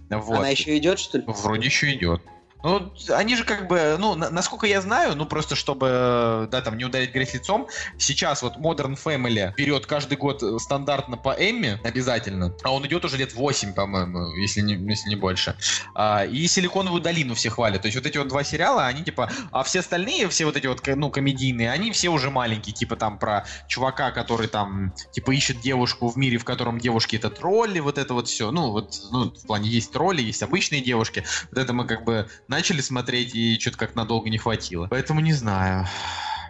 Вот. Она еще идет, что ли? Вроде еще идет. Ну, они же как бы, ну, на- насколько я знаю, ну, просто чтобы, да, там, не ударить грязь лицом, сейчас вот Modern Family берет каждый год э, стандартно по Эмми, обязательно, а он идет уже лет 8, по-моему, если не, если не больше. А, и Силиконовую долину все хвалят. То есть вот эти вот два сериала, они типа, а все остальные, все вот эти вот, ну, комедийные, они все уже маленькие, типа там про чувака, который там, типа, ищет девушку в мире, в котором девушки это тролли, вот это вот все. Ну, вот, ну, в плане есть тролли, есть обычные девушки. Вот это мы как бы начали смотреть, и что-то как надолго не хватило. Поэтому не знаю.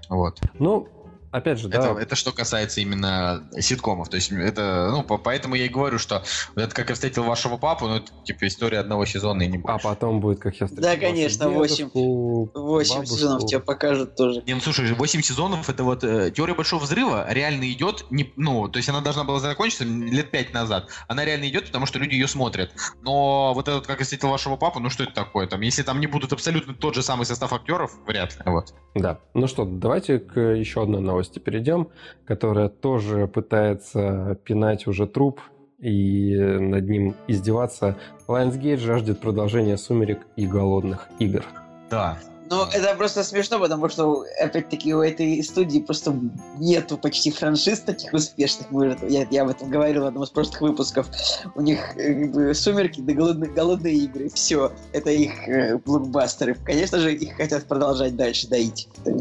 Вот. Ну, опять же, да, Это, это что касается именно ситкомов. То есть это, ну, по- поэтому я и говорю, что вот это как я встретил вашего папу, ну, это типа история одного сезона и не а больше. потом будет, как я встретил Да, конечно, восемь. дедушку, Восемь бабушку. сезонов тебе покажут тоже. Не, ну слушай, 8 сезонов, это вот э, теория большого взрыва реально идет, не, ну, то есть она должна была закончиться лет 5 назад. Она реально идет, потому что люди ее смотрят. Но вот этот, как я встретил вашего папу, ну что это такое? Там, если там не будут абсолютно тот же самый состав актеров, вряд ли. Вот. Да. Ну что, давайте к еще одной новости перейдем, которая тоже пытается пинать уже труп и над ним издеваться. Lionsgate жаждет продолжения «Сумерек» и «Голодных игр». Да. Ну, это просто смешно, потому что, опять-таки, у этой студии просто нету почти франшиз таких успешных. Я, я об этом говорил в одном из прошлых выпусков. У них э, «Сумерки» да голодные, «Голодные игры». Все. Это их э, блокбастеры. Конечно же, их хотят продолжать дальше доить. Это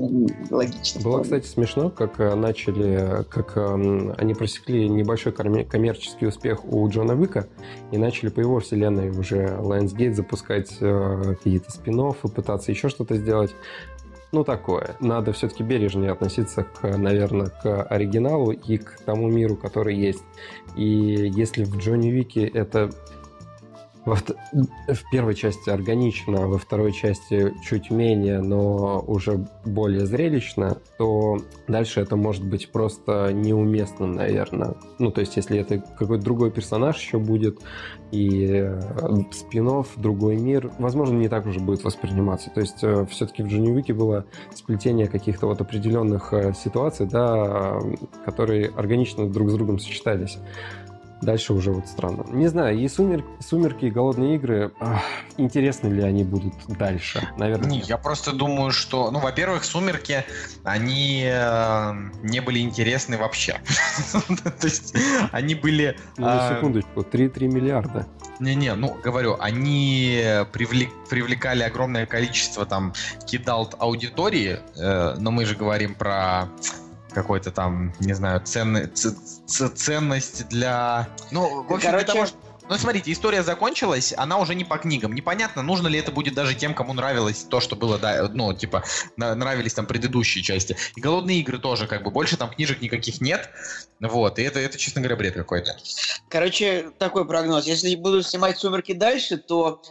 логично. Было, вполне. кстати, смешно, как э, начали, как эм, они просекли небольшой коммерческий успех у Джона Вика и начали по его вселенной уже Lionsgate запускать э, какие-то спин пытаться еще что-то сделать. Ну, такое. Надо все-таки бережнее относиться, к, наверное, к оригиналу и к тому миру, который есть. И если в Джонни Вике это во в первой части органично, во второй части чуть менее, но уже более зрелищно, то дальше это может быть просто неуместным, наверное. Ну, то есть, если это какой-то другой персонаж еще будет, и спин другой мир, возможно, не так уже будет восприниматься. То есть, все-таки в Джонни было сплетение каких-то вот определенных э, ситуаций, да, э, которые органично друг с другом сочетались. Дальше уже вот странно. Не знаю, и сумер... «Сумерки» и «Голодные игры», ах, интересны ли они будут дальше? Наверное, Не, нет. я просто думаю, что, ну, во-первых, «Сумерки», они э, не были интересны вообще. То есть они были... Ну, а, секундочку, 3,3 миллиарда. Не-не, ну, говорю, они привлек- привлекали огромное количество там кидалт аудитории, э, но мы же говорим про какой-то там, не знаю, ценный, ц- ц- ценность для... Ну, в общем, для Короче, того, что- Ну, смотрите, история закончилась, она уже не по книгам. Непонятно, нужно ли это будет даже тем, кому нравилось то, что было, да, ну, типа, нравились там предыдущие части. И голодные игры тоже, как бы, больше там книжек никаких нет. Вот, и это, это честно говоря, бред какой-то. Короче, такой прогноз. Если будут снимать «Сумерки» дальше, то,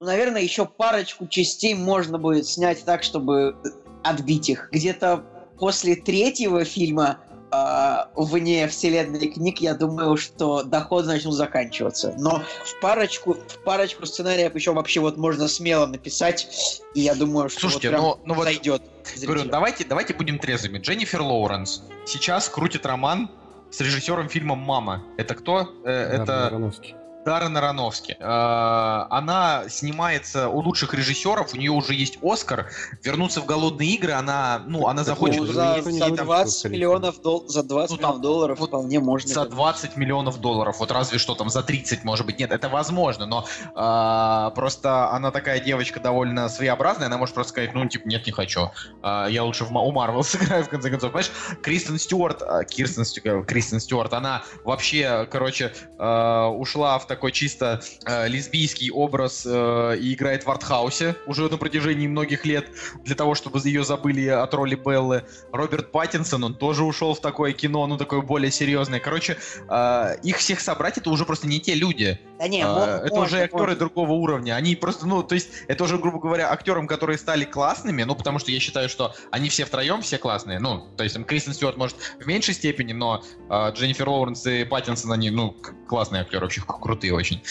наверное, еще парочку частей можно будет снять так, чтобы отбить их. Где-то после третьего фильма а, вне вселенной книг, я думаю, что доходы начнут заканчиваться. Но в парочку, в парочку сценариев еще вообще вот можно смело написать, и я думаю, что Слушайте, вот прям ну- ну вот- зайдет. Говорю, зрителям. давайте, давайте будем трезвыми. Дженнифер Лоуренс сейчас крутит роман с режиссером фильма «Мама». Это кто? Э, Даррен это Аронофский. Даррен Аронофски. Э, Она снимается у лучших режиссеров, у нее уже есть Оскар. Вернуться в «Голодные игры» она, ну, она захочет. За, за говорит, что 20 скорее миллионов, дол- за 20 Ну, там миллионов долларов вот вполне можно. За 20 миллионов долларов, вот разве что там за 30, может быть, нет, это возможно, но а, просто она такая девочка довольно своеобразная, она может просто сказать, ну, типа, нет, не хочу, А, я лучше в, у Марвел сыграю, в конце концов, понимаешь? Кристен Стюарт, а, Кирстен, Стю- Кристен Стюарт, она вообще, короче, ушла в такой чисто а, лесбийский образ а, и играет в артхаусе уже на протяжении многих лет, для того, чтобы ее забыли от роли Беллы. Роберт Паттинсон, он тоже ушел в такое кино, ну, такое более серьезное. Короче, а, их всех собрать, это уже просто не те люди. Да не, А, мо- это можно, уже актеры можно. другого уровня. Они просто, ну, то есть, это уже, грубо говоря, актерам, которые стали классными, ну, потому что я считаю, что они все втроем все классные. Ну, то есть, там, Кристен Стюарт, может, в меньшей степени, но а, Дженнифер Лоуренс и Паттинсон, они, ну, классные актеры, вообще к- крутые очень.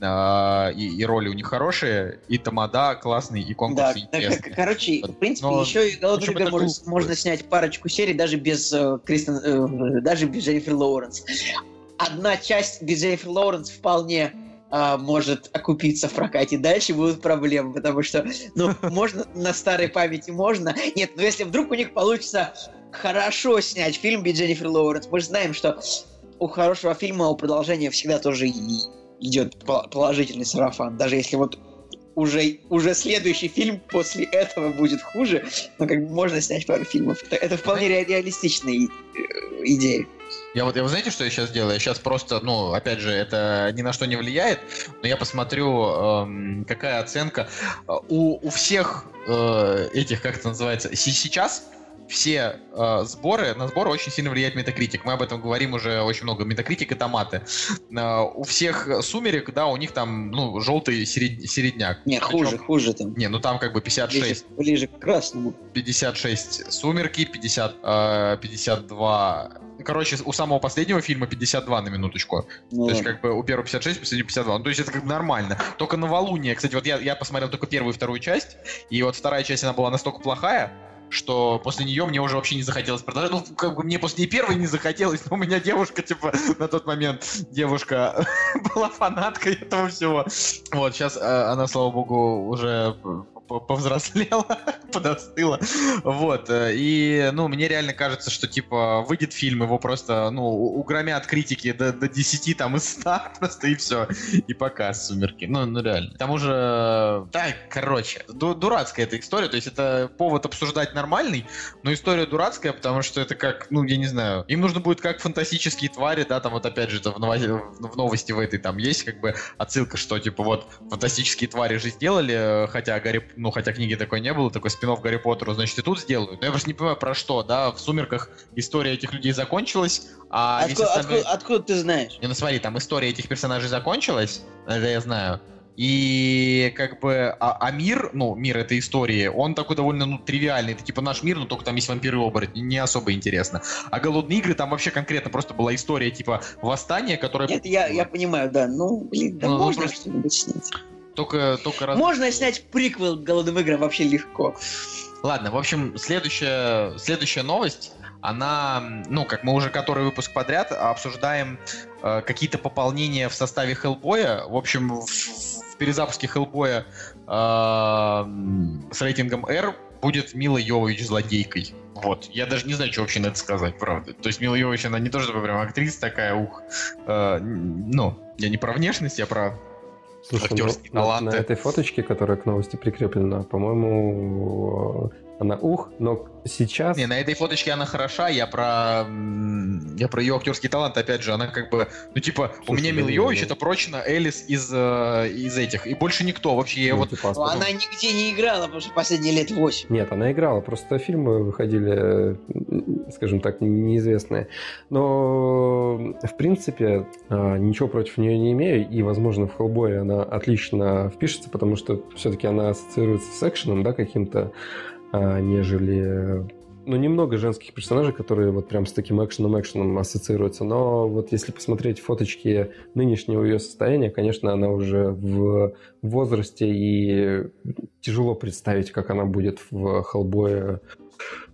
А, и, и роли у них хорошие, и тамада классный, и Да, конкурсы так, интересные. к- короче, в принципе, Но, еще и это можно, глупо. можно снять парочку серий даже без э, Кристен, э, даже без Дженнифер Лоуренс. Одна часть без Дженнифер Лоуренс вполне а, может окупиться в прокате. Дальше будут проблемы, потому что, ну, можно на старой памяти можно. Нет, но если вдруг у них получится хорошо снять фильм без Дженнифер Лоуренс, мы же знаем, что у хорошего фильма у продолжения всегда тоже идет по- положительный сарафан. Даже если вот уже, уже следующий фильм после этого будет хуже, но как бы можно снять пару фильмов. Это, это вполне ре- реалистичная э, идея. Я вот, я, вы знаете, что я сейчас делаю? Я сейчас просто, ну, опять же, это ни на что не влияет, но я посмотрю, эм, какая оценка. Э, У, у всех э, этих, как это называется, се- сейчас все э, сборы, на сборы очень сильно влияет метакритик. Мы об этом говорим уже очень много. Метакритик и томаты. Э, у всех сумерек, да, у них там, ну, желтый серед- середняк. Не, Причем- хуже, хуже там. Не, ну там как бы 56. Ближе, ближе к красному. 56 «Сумерки», 50, э, 52... Короче, у самого последнего фильма 52 на минуточку. Ну, То есть, как бы, у первого 56, у последнего 52. Ну, то есть, это как бы нормально. Только «Новолуние», кстати, вот я, я посмотрел только первую и вторую часть, и вот вторая часть, она была настолько плохая, что после нее мне уже вообще не захотелось продолжать. Ну, как бы мне после первой не захотелось, но у меня девушка, типа, на тот момент девушка была фанаткой этого всего. Вот, сейчас она, слава богу, уже повзрослела, подостыла. Вот, э, и, ну, мне реально кажется, что, типа, выйдет фильм, его просто, ну, угромят критики до, до 10 там из 100 просто, и все. И пока «Сумерки». Ну, ну, реально. К тому же, да, короче, ду- дурацкая эта история, то есть это повод обсуждать нормальный, но история дурацкая, потому что это как, ну, я не знаю, им нужно будет как фантастические твари, да, там вот опять же, это в новости в этой там есть как бы отсылка, что типа вот фантастические твари же сделали, э, хотя Гарри, ну, хотя книги такой не было, такой спин Гарри Поттеру, значит, и тут сделают. Но я просто не понимаю, про что, да, в «Сумерках» история этих людей закончилась, а Откуда, остальной- откуда- откуда ты знаешь? не, ну смотри, там история этих персонажей закончилась, это я знаю. И как бы, а, а мир, ну, мир этой истории, он такой довольно, ну, тривиальный. Это типа наш мир, но только там есть вампиры и оборотни, не особо интересно. А «Голодные игры» там вообще конкретно просто была история типа восстания, которое... Нет, я, я понимаю, да. Ну, блин, да Ну, ну, можно просто- что-нибудь снять. Только, только раз- Можно снять приквел к голодным играм вообще легко. Ладно, в общем, следующая, следующая новость, она, ну, как мы уже который выпуск подряд обсуждаем э, какие-то пополнения в составе Хеллбоя. В общем, в, в перезапуске Хеллбоя э, с рейтингом R будет Мила Йовович злодейкой. Вот. Я даже не знаю, что вообще на это сказать, правда. То есть Мила Йовович, она не то чтобы прям актриса такая, ух. Э, ну, я не про внешность, я про Слушай, ну, Актерские таланты. На, этой фоточке, которая к новости прикреплена, по-моему, она ух, но сейчас... Не, на этой фоточке она хороша, я про я про ее актерский талант, опять же, она как бы, ну типа, у Слушай, меня да Мила не, Йович ну. это прочно Элис из, э, из этих, и больше никто, вообще, я ну, вот, типа, Но а она нигде не играла, потому что последние лет 8. Нет, она играла, просто фильмы выходили, э, скажем так, неизвестные. Но, в принципе, а, ничего против нее не имею, и, возможно, в Хеллбое она отлично впишется, потому что все-таки она ассоциируется с экшеном, да, каким-то, нежели... Ну, немного женских персонажей, которые вот прям с таким экшеном-экшеном ассоциируются, но вот если посмотреть фоточки нынешнего ее состояния, конечно, она уже в возрасте, и тяжело представить, как она будет в Хеллбое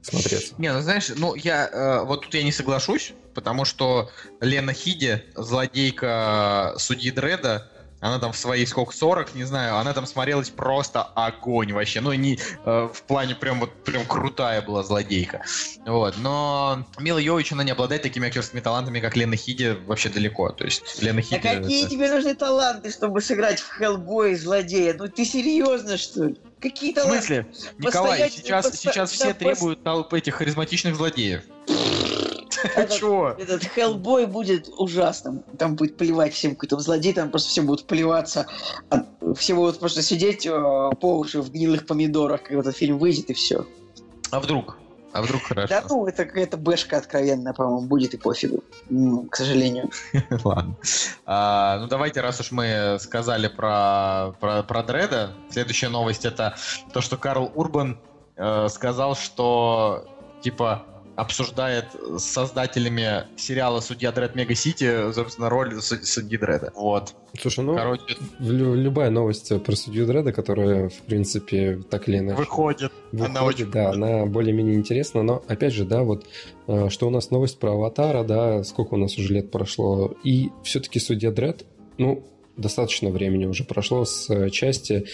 смотреться. не, ну знаешь, ну я, э, вот тут я не соглашусь, потому что Лена Хиди, злодейка судьи Дреда, она там в свои сколько, 40, не знаю, она там смотрелась просто огонь вообще. Ну, не э, в плане прям вот прям крутая была злодейка. Вот. Но Мила Йович, она не обладает такими актерскими талантами, как Лена Хиди, вообще далеко. То есть Лена А Хиди... какие это- тебе нужны таланты, чтобы сыграть в Хеллбой злодея? Ну ты серьезно, что ли? Какие В таланты? смысле? Николай, Постоять- сейчас, сейчас да, все требуют толп этих харизматичных злодеев. Этот- Чего? Этот Хеллбой будет ужасным. Там будет плевать всем какой-то злодей, там просто все будут плеваться. А Все будут просто сидеть э, по уши в гнилых помидорах, когда этот фильм выйдет, и все. А вдруг? А вдруг хорошо? Да ну, это какая-то бэшка откровенная, по-моему, будет и пофигу. М, К сожалению. Ладно. А, ну давайте, раз уж мы сказали про, про, про Дреда, следующая новость это то, что Карл Урбан э, сказал, что типа обсуждает с создателями сериала «Судья Дред Мега Сити», собственно, роль суд- судьи Дреда. Вот. Слушай, ну, Короче, любая новость про судью Дреда, которая, в принципе, так или иначе выходит. Она выходит, очень да, она более-менее интересна, но, опять же, да, вот, э, что у нас новость про Аватара, да, сколько у нас уже лет прошло, и все-таки Судья Дред, ну, достаточно времени уже прошло с э, части.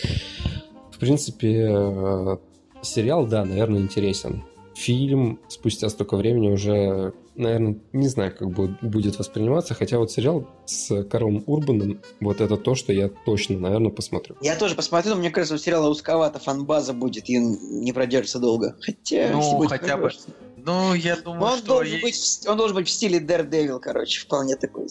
В принципе, э, сериал, да, наверное, интересен. Фильм спустя столько времени уже, наверное, не знаю, как будет, будет восприниматься, хотя вот сериал с Карлом Урбаном, вот это то, что я точно, наверное, посмотрю. Я тоже посмотрю, но мне кажется, у сериала узковато фанбаза будет, и не продержится долго. Хотя, Ну, если будет хотя бы, продержится. Ну, я думаю, Он что... должен, есть- быть, в- он должен быть в стиле Daredevil, короче, вполне такой.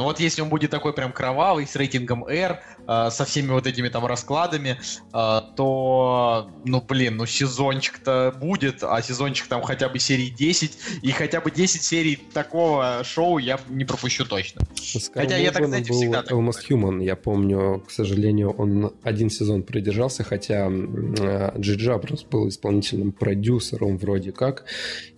Сры- Ну вот если он будет такой прям кровавый, с рейтингом R, э, со всеми вот этими там раскладами, э, то, ну блин, ну сезончик-то будет, а сезончик там хотя бы серии 10, и хотя бы 10 серий такого шоу я не пропущу точно. С Хотя я так, знаете, был всегда так Almost Human, я помню, к сожалению, он один сезон продержался, хотя э, Джиджи Абрамс был исполнительным продюсером вроде как.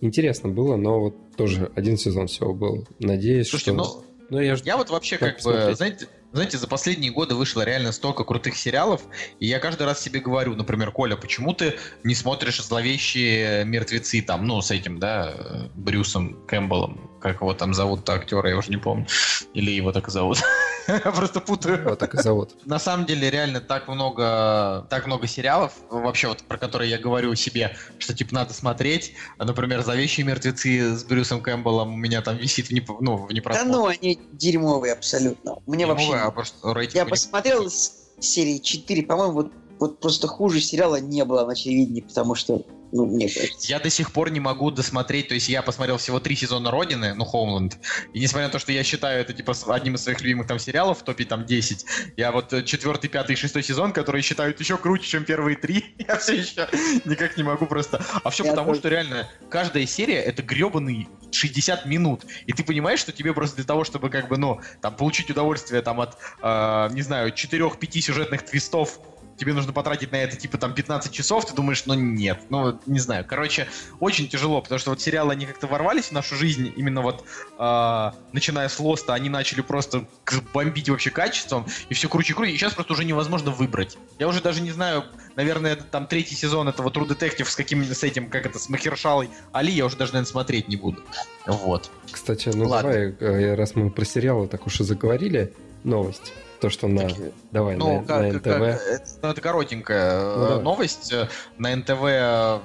Интересно было, но вот тоже один сезон всего был. Надеюсь, Слушайте, что... ну, Ну, я, ж- Я вот вообще Как как бы, знаете, знаете, за последние годы вышло реально столько крутых сериалов, и я каждый раз себе говорю, например, Коля, почему ты не смотришь «Зловещие мертвецы» там, ну, с этим, да, э, Брюсом Кэмпбеллом, как его там зовут-то актера, я уже не помню, или его так и зовут. Просто путаю. вот так и зовут. На самом деле, реально так много, так много сериалов, вообще вот про которые я говорю себе, что типа надо смотреть. Например, «Зловещие мертвецы» с Брюсом Кэмпбеллом у меня там висит в, неп- ну, в Да непросмотре. ну, они дерьмовые абсолютно. Мне вообще... а просто рейтинг Я посмотрел с серии 4, по-моему, вот, вот просто хуже сериала не было на телевидении, потому что, ну, мне кажется. Я до сих пор не могу досмотреть, то есть я посмотрел всего три сезона Родины, ну, Хоумленд, и несмотря на то, что я считаю это, типа, одним из своих любимых там сериалов, в топе там 10, я вот э, четвертый, пятый, шестой сезон, которые считают еще круче, чем первые три, я все еще никак не могу просто. А все Я потому, тоже. что реально каждая серия это гребаный 60 минут, и ты понимаешь, что тебе просто для того, чтобы как бы, ну, там, получить удовольствие там от, э, не знаю, 4-5 сюжетных твистов, тебе нужно потратить на это типа там 15 часов, ты думаешь, ну нет, ну не знаю. Короче, очень тяжело, потому что вот сериалы, они как-то ворвались в нашу жизнь, именно вот э, начиная с Лоста, они начали просто бомбить вообще качеством, и все круче и круче, и сейчас просто уже невозможно выбрать. Я уже даже не знаю, наверное, там третий сезон этого True Detective с каким с этим, как это, с Махершалой Али, я уже даже, наверное, смотреть не буду. Вот. Кстати, ну Ладно. давай, э, раз мы про сериалы так уж и заговорили, новость. То, что на... Давай, Ну, на, как, на как- НТВ. это, ну, это коротенькая Ну, э, новость. На НТВ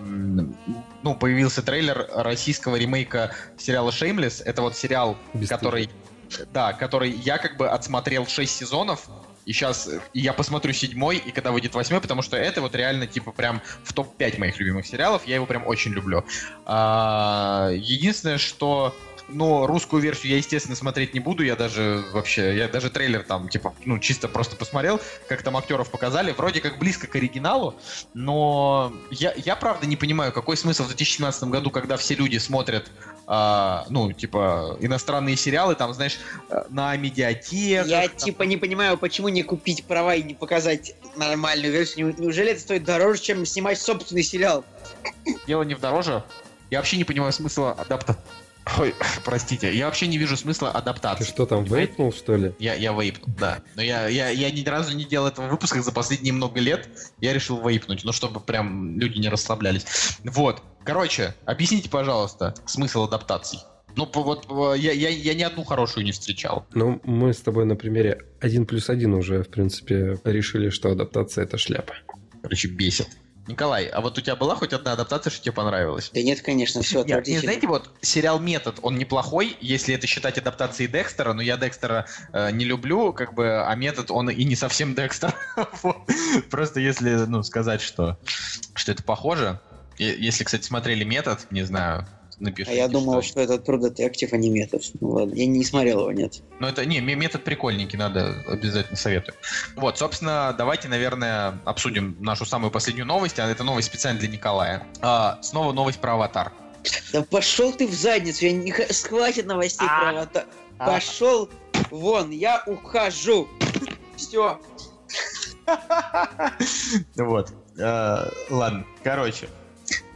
ну, появился трейлер российского ремейка сериала «Шеймлес». Это вот сериал, Бесстыжие. который, да, который я как бы отсмотрел 6 сезонов, И сейчас я посмотрю седьмой, и когда выйдет восьмой, потому что это вот реально, типа, прям в топ-5 моих любимых сериалов. Я его прям очень люблю. А, единственное, что но русскую версию я, естественно, смотреть не буду. Я даже вообще, я даже трейлер там, типа, ну, чисто просто посмотрел, как там актеров показали. Вроде как близко к оригиналу, но я, я правда не понимаю, какой смысл в 2017 году, когда все люди смотрят а, ну, типа, иностранные сериалы, там, знаешь, на медиатеках. Я, там... типа, не понимаю, почему не купить права и не показать нормальную версию. Неужели это стоит дороже, чем снимать собственный сериал? Дело не в дороже. Я вообще не понимаю смысла адапта Ой, простите, я вообще не вижу смысла адаптации. Ты что там, вейпнул, что ли? Я, я вейпнул, да. Но я, я, я ни разу не делал этого в выпусках за последние много лет. Я решил вейпнуть, ну, чтобы прям люди не расслаблялись. Вот. Короче, объясните, пожалуйста, смысл адаптаций. Ну, вот я, я, я ни одну хорошую не встречал. Ну, мы с тобой на примере один плюс один уже, в принципе, решили, что адаптация — это шляпа. Короче, бесит. Николай, а вот у тебя была хоть одна адаптация, что тебе понравилась? Да нет, конечно, все нет, знаете, вот сериал «Метод», он неплохой, если это считать адаптацией Декстера, но я Декстера э, не люблю, как бы, а «Метод», он и не совсем Декстер. Просто если, ну, сказать, что, что это похоже. Если, кстати, смотрели «Метод», не знаю, напишите. А я думал, что, что это Detective, а не метод. Ну ладно, я не смотрел его, нет. Ну это, не, метод прикольненький, надо обязательно советую. Вот, собственно, давайте, наверное, обсудим нашу самую последнюю новость, а это новость специально для Николая. А, снова новость про Аватар. Да пошел ты в задницу, я не хватит новостей а, про Аватар. А. Пошел вон, я ухожу. Все. Вот. А, ладно, короче.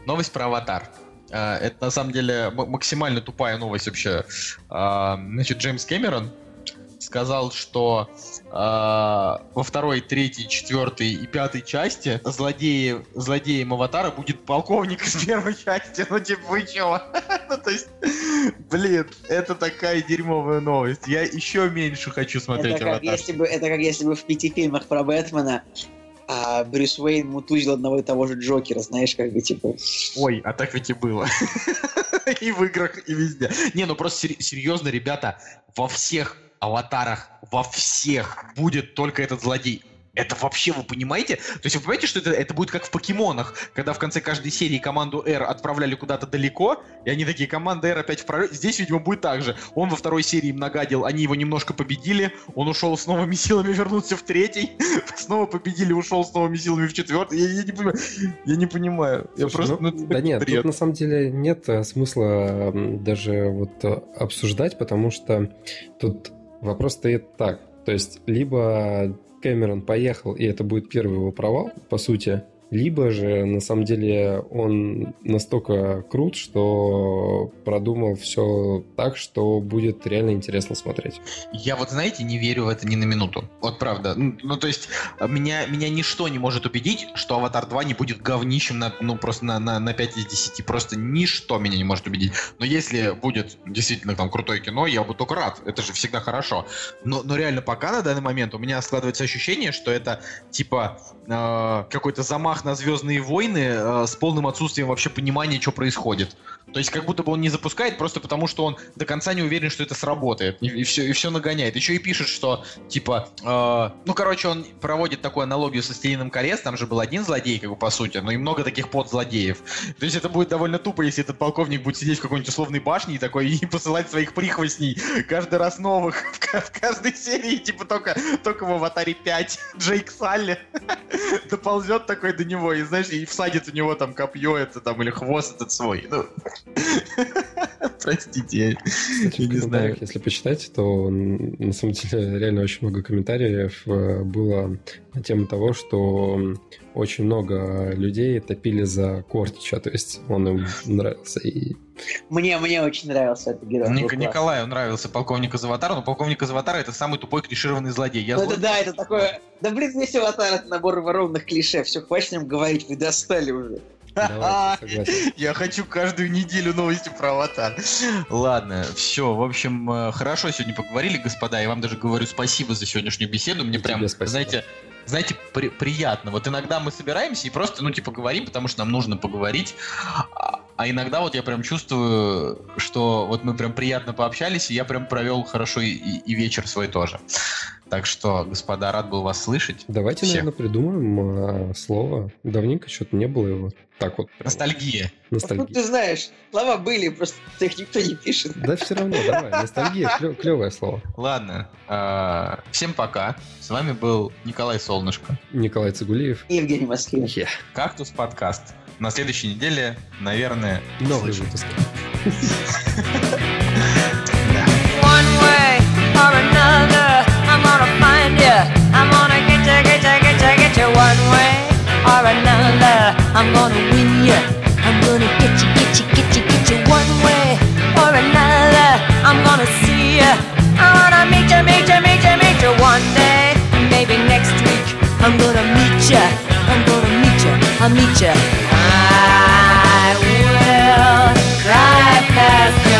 Новость про Аватар. А, это на самом деле максимально тупая новость вообще. А, значит, Джеймс Кэмерон сказал, что э, во второй, третьей, четвертой и пятой части злодеи, злодеем Аватара будет полковник из первой части. Ну, типа, вы чего? ну, то есть, блин, это такая дерьмовая новость. Я еще меньше хочу смотреть это как Аватар. Если бы, это как если бы в пяти фильмах про Бэтмена а Брюс Уэйн мутузил одного и того же Джокера, знаешь, как бы типа... Ой, а так ведь и было. И в играх, и везде. Не, ну просто серьезно, ребята, во всех аватарах, во всех будет только этот злодей. Это вообще вы понимаете? То есть вы понимаете, что это, это будет как в покемонах, когда в конце каждой серии команду R отправляли куда-то далеко, и они такие, команда R опять в пролете. Здесь, видимо, будет так же. Он во второй серии им нагадил, они его немножко победили, он ушел с новыми силами, вернулся в третий, снова победили, ушел с новыми силами в четвертый. Я, я не понимаю. Я не понимаю. Слушай, я просто, ну, ну, да нет, бред. тут на самом деле нет э, смысла даже вот э, обсуждать, потому что тут вопрос стоит так. То есть, либо Кэмерон поехал, и это будет первый его провал, по сути, либо же на самом деле он настолько крут, что продумал все так, что будет реально интересно смотреть. Я вот, знаете, не верю в это ни на минуту. Вот правда. Ну, то есть, меня, меня ничто не может убедить, что Аватар 2 не будет говнищем на, ну, просто на, на, на 5 из 10. Просто ничто меня не может убедить. Но если будет действительно там крутое кино, я буду только рад. Это же всегда хорошо. Но, но реально пока на данный момент у меня складывается ощущение, что это типа э, какой-то замах на Звездные войны э, с полным отсутствием вообще понимания, что происходит. То есть как будто бы он не запускает просто потому, что он до конца не уверен, что это сработает. И, и, все, и все нагоняет. Еще и пишет, что типа... Э, ну, короче, он проводит такую аналогию со Стелиным Колес. Там же был один злодей, как бы по сути, но и много таких подзлодеев. То есть это будет довольно тупо, если этот полковник будет сидеть в какой-нибудь условной башне и такой и посылать своих прихвостней каждый раз новых в каждой серии, типа только, только в Аватаре 5 Джейк Салли доползет такой до него и, знаешь, и всадит у него там копье это там или хвост этот свой. Ну, Простите, я не знаю. Если почитать, то на самом деле реально очень много комментариев э, было на тему того, что очень много людей топили за Кортича, то есть он им нравился. И... Мне, мне очень нравился этот герой. Ник- Николаю нравился полковник из Аватара, но полковник из Аватара это самый тупой клишированный злодей. Я ну, злой... это, да, это такое... Да блин, весь Аватар это набор воровных клише. Все, хватит с ним говорить, вы достали уже. Я хочу каждую неделю новости про аватар. Ладно, все. В общем, э, хорошо сегодня поговорили, господа. Я вам даже говорю спасибо за сегодняшнюю беседу. Мне прям, знаете, знаете, при, приятно. Вот иногда мы собираемся и просто, ну, типа, говорим, потому что нам нужно поговорить. А, А иногда вот я прям чувствую, что вот мы прям приятно пообщались, и я прям провел хорошо и, и вечер свой тоже. Так что, господа, рад был вас слышать. Давайте, Всех. наверное, придумаем э, слово. Давненько что-то не было его. Так вот. прям Ностальгия. Ну, Ностальгия. ты знаешь, слова были, просто их никто не пишет. Да все равно, давай. Ностальгия, клевое слово. Ладно, а, всем пока. С вами был Николай Солнышко. Николай Цигулиев. И Евгений Москвин. Кактус подкаст. На следующей неделе, наверное, Новый выпуск. one way or another. I'm gonna find you. I'm gonna get you, get you, get you, get you one way or another. I'm gonna win you. I'm gonna get you, get you, get you, get you one way or another. I'm gonna see you. I wanna meet you, meet you, meet you, meet you one day. Maybe next week. I'm gonna meet you. I'm gonna meet you. I'll meet you. I will drive past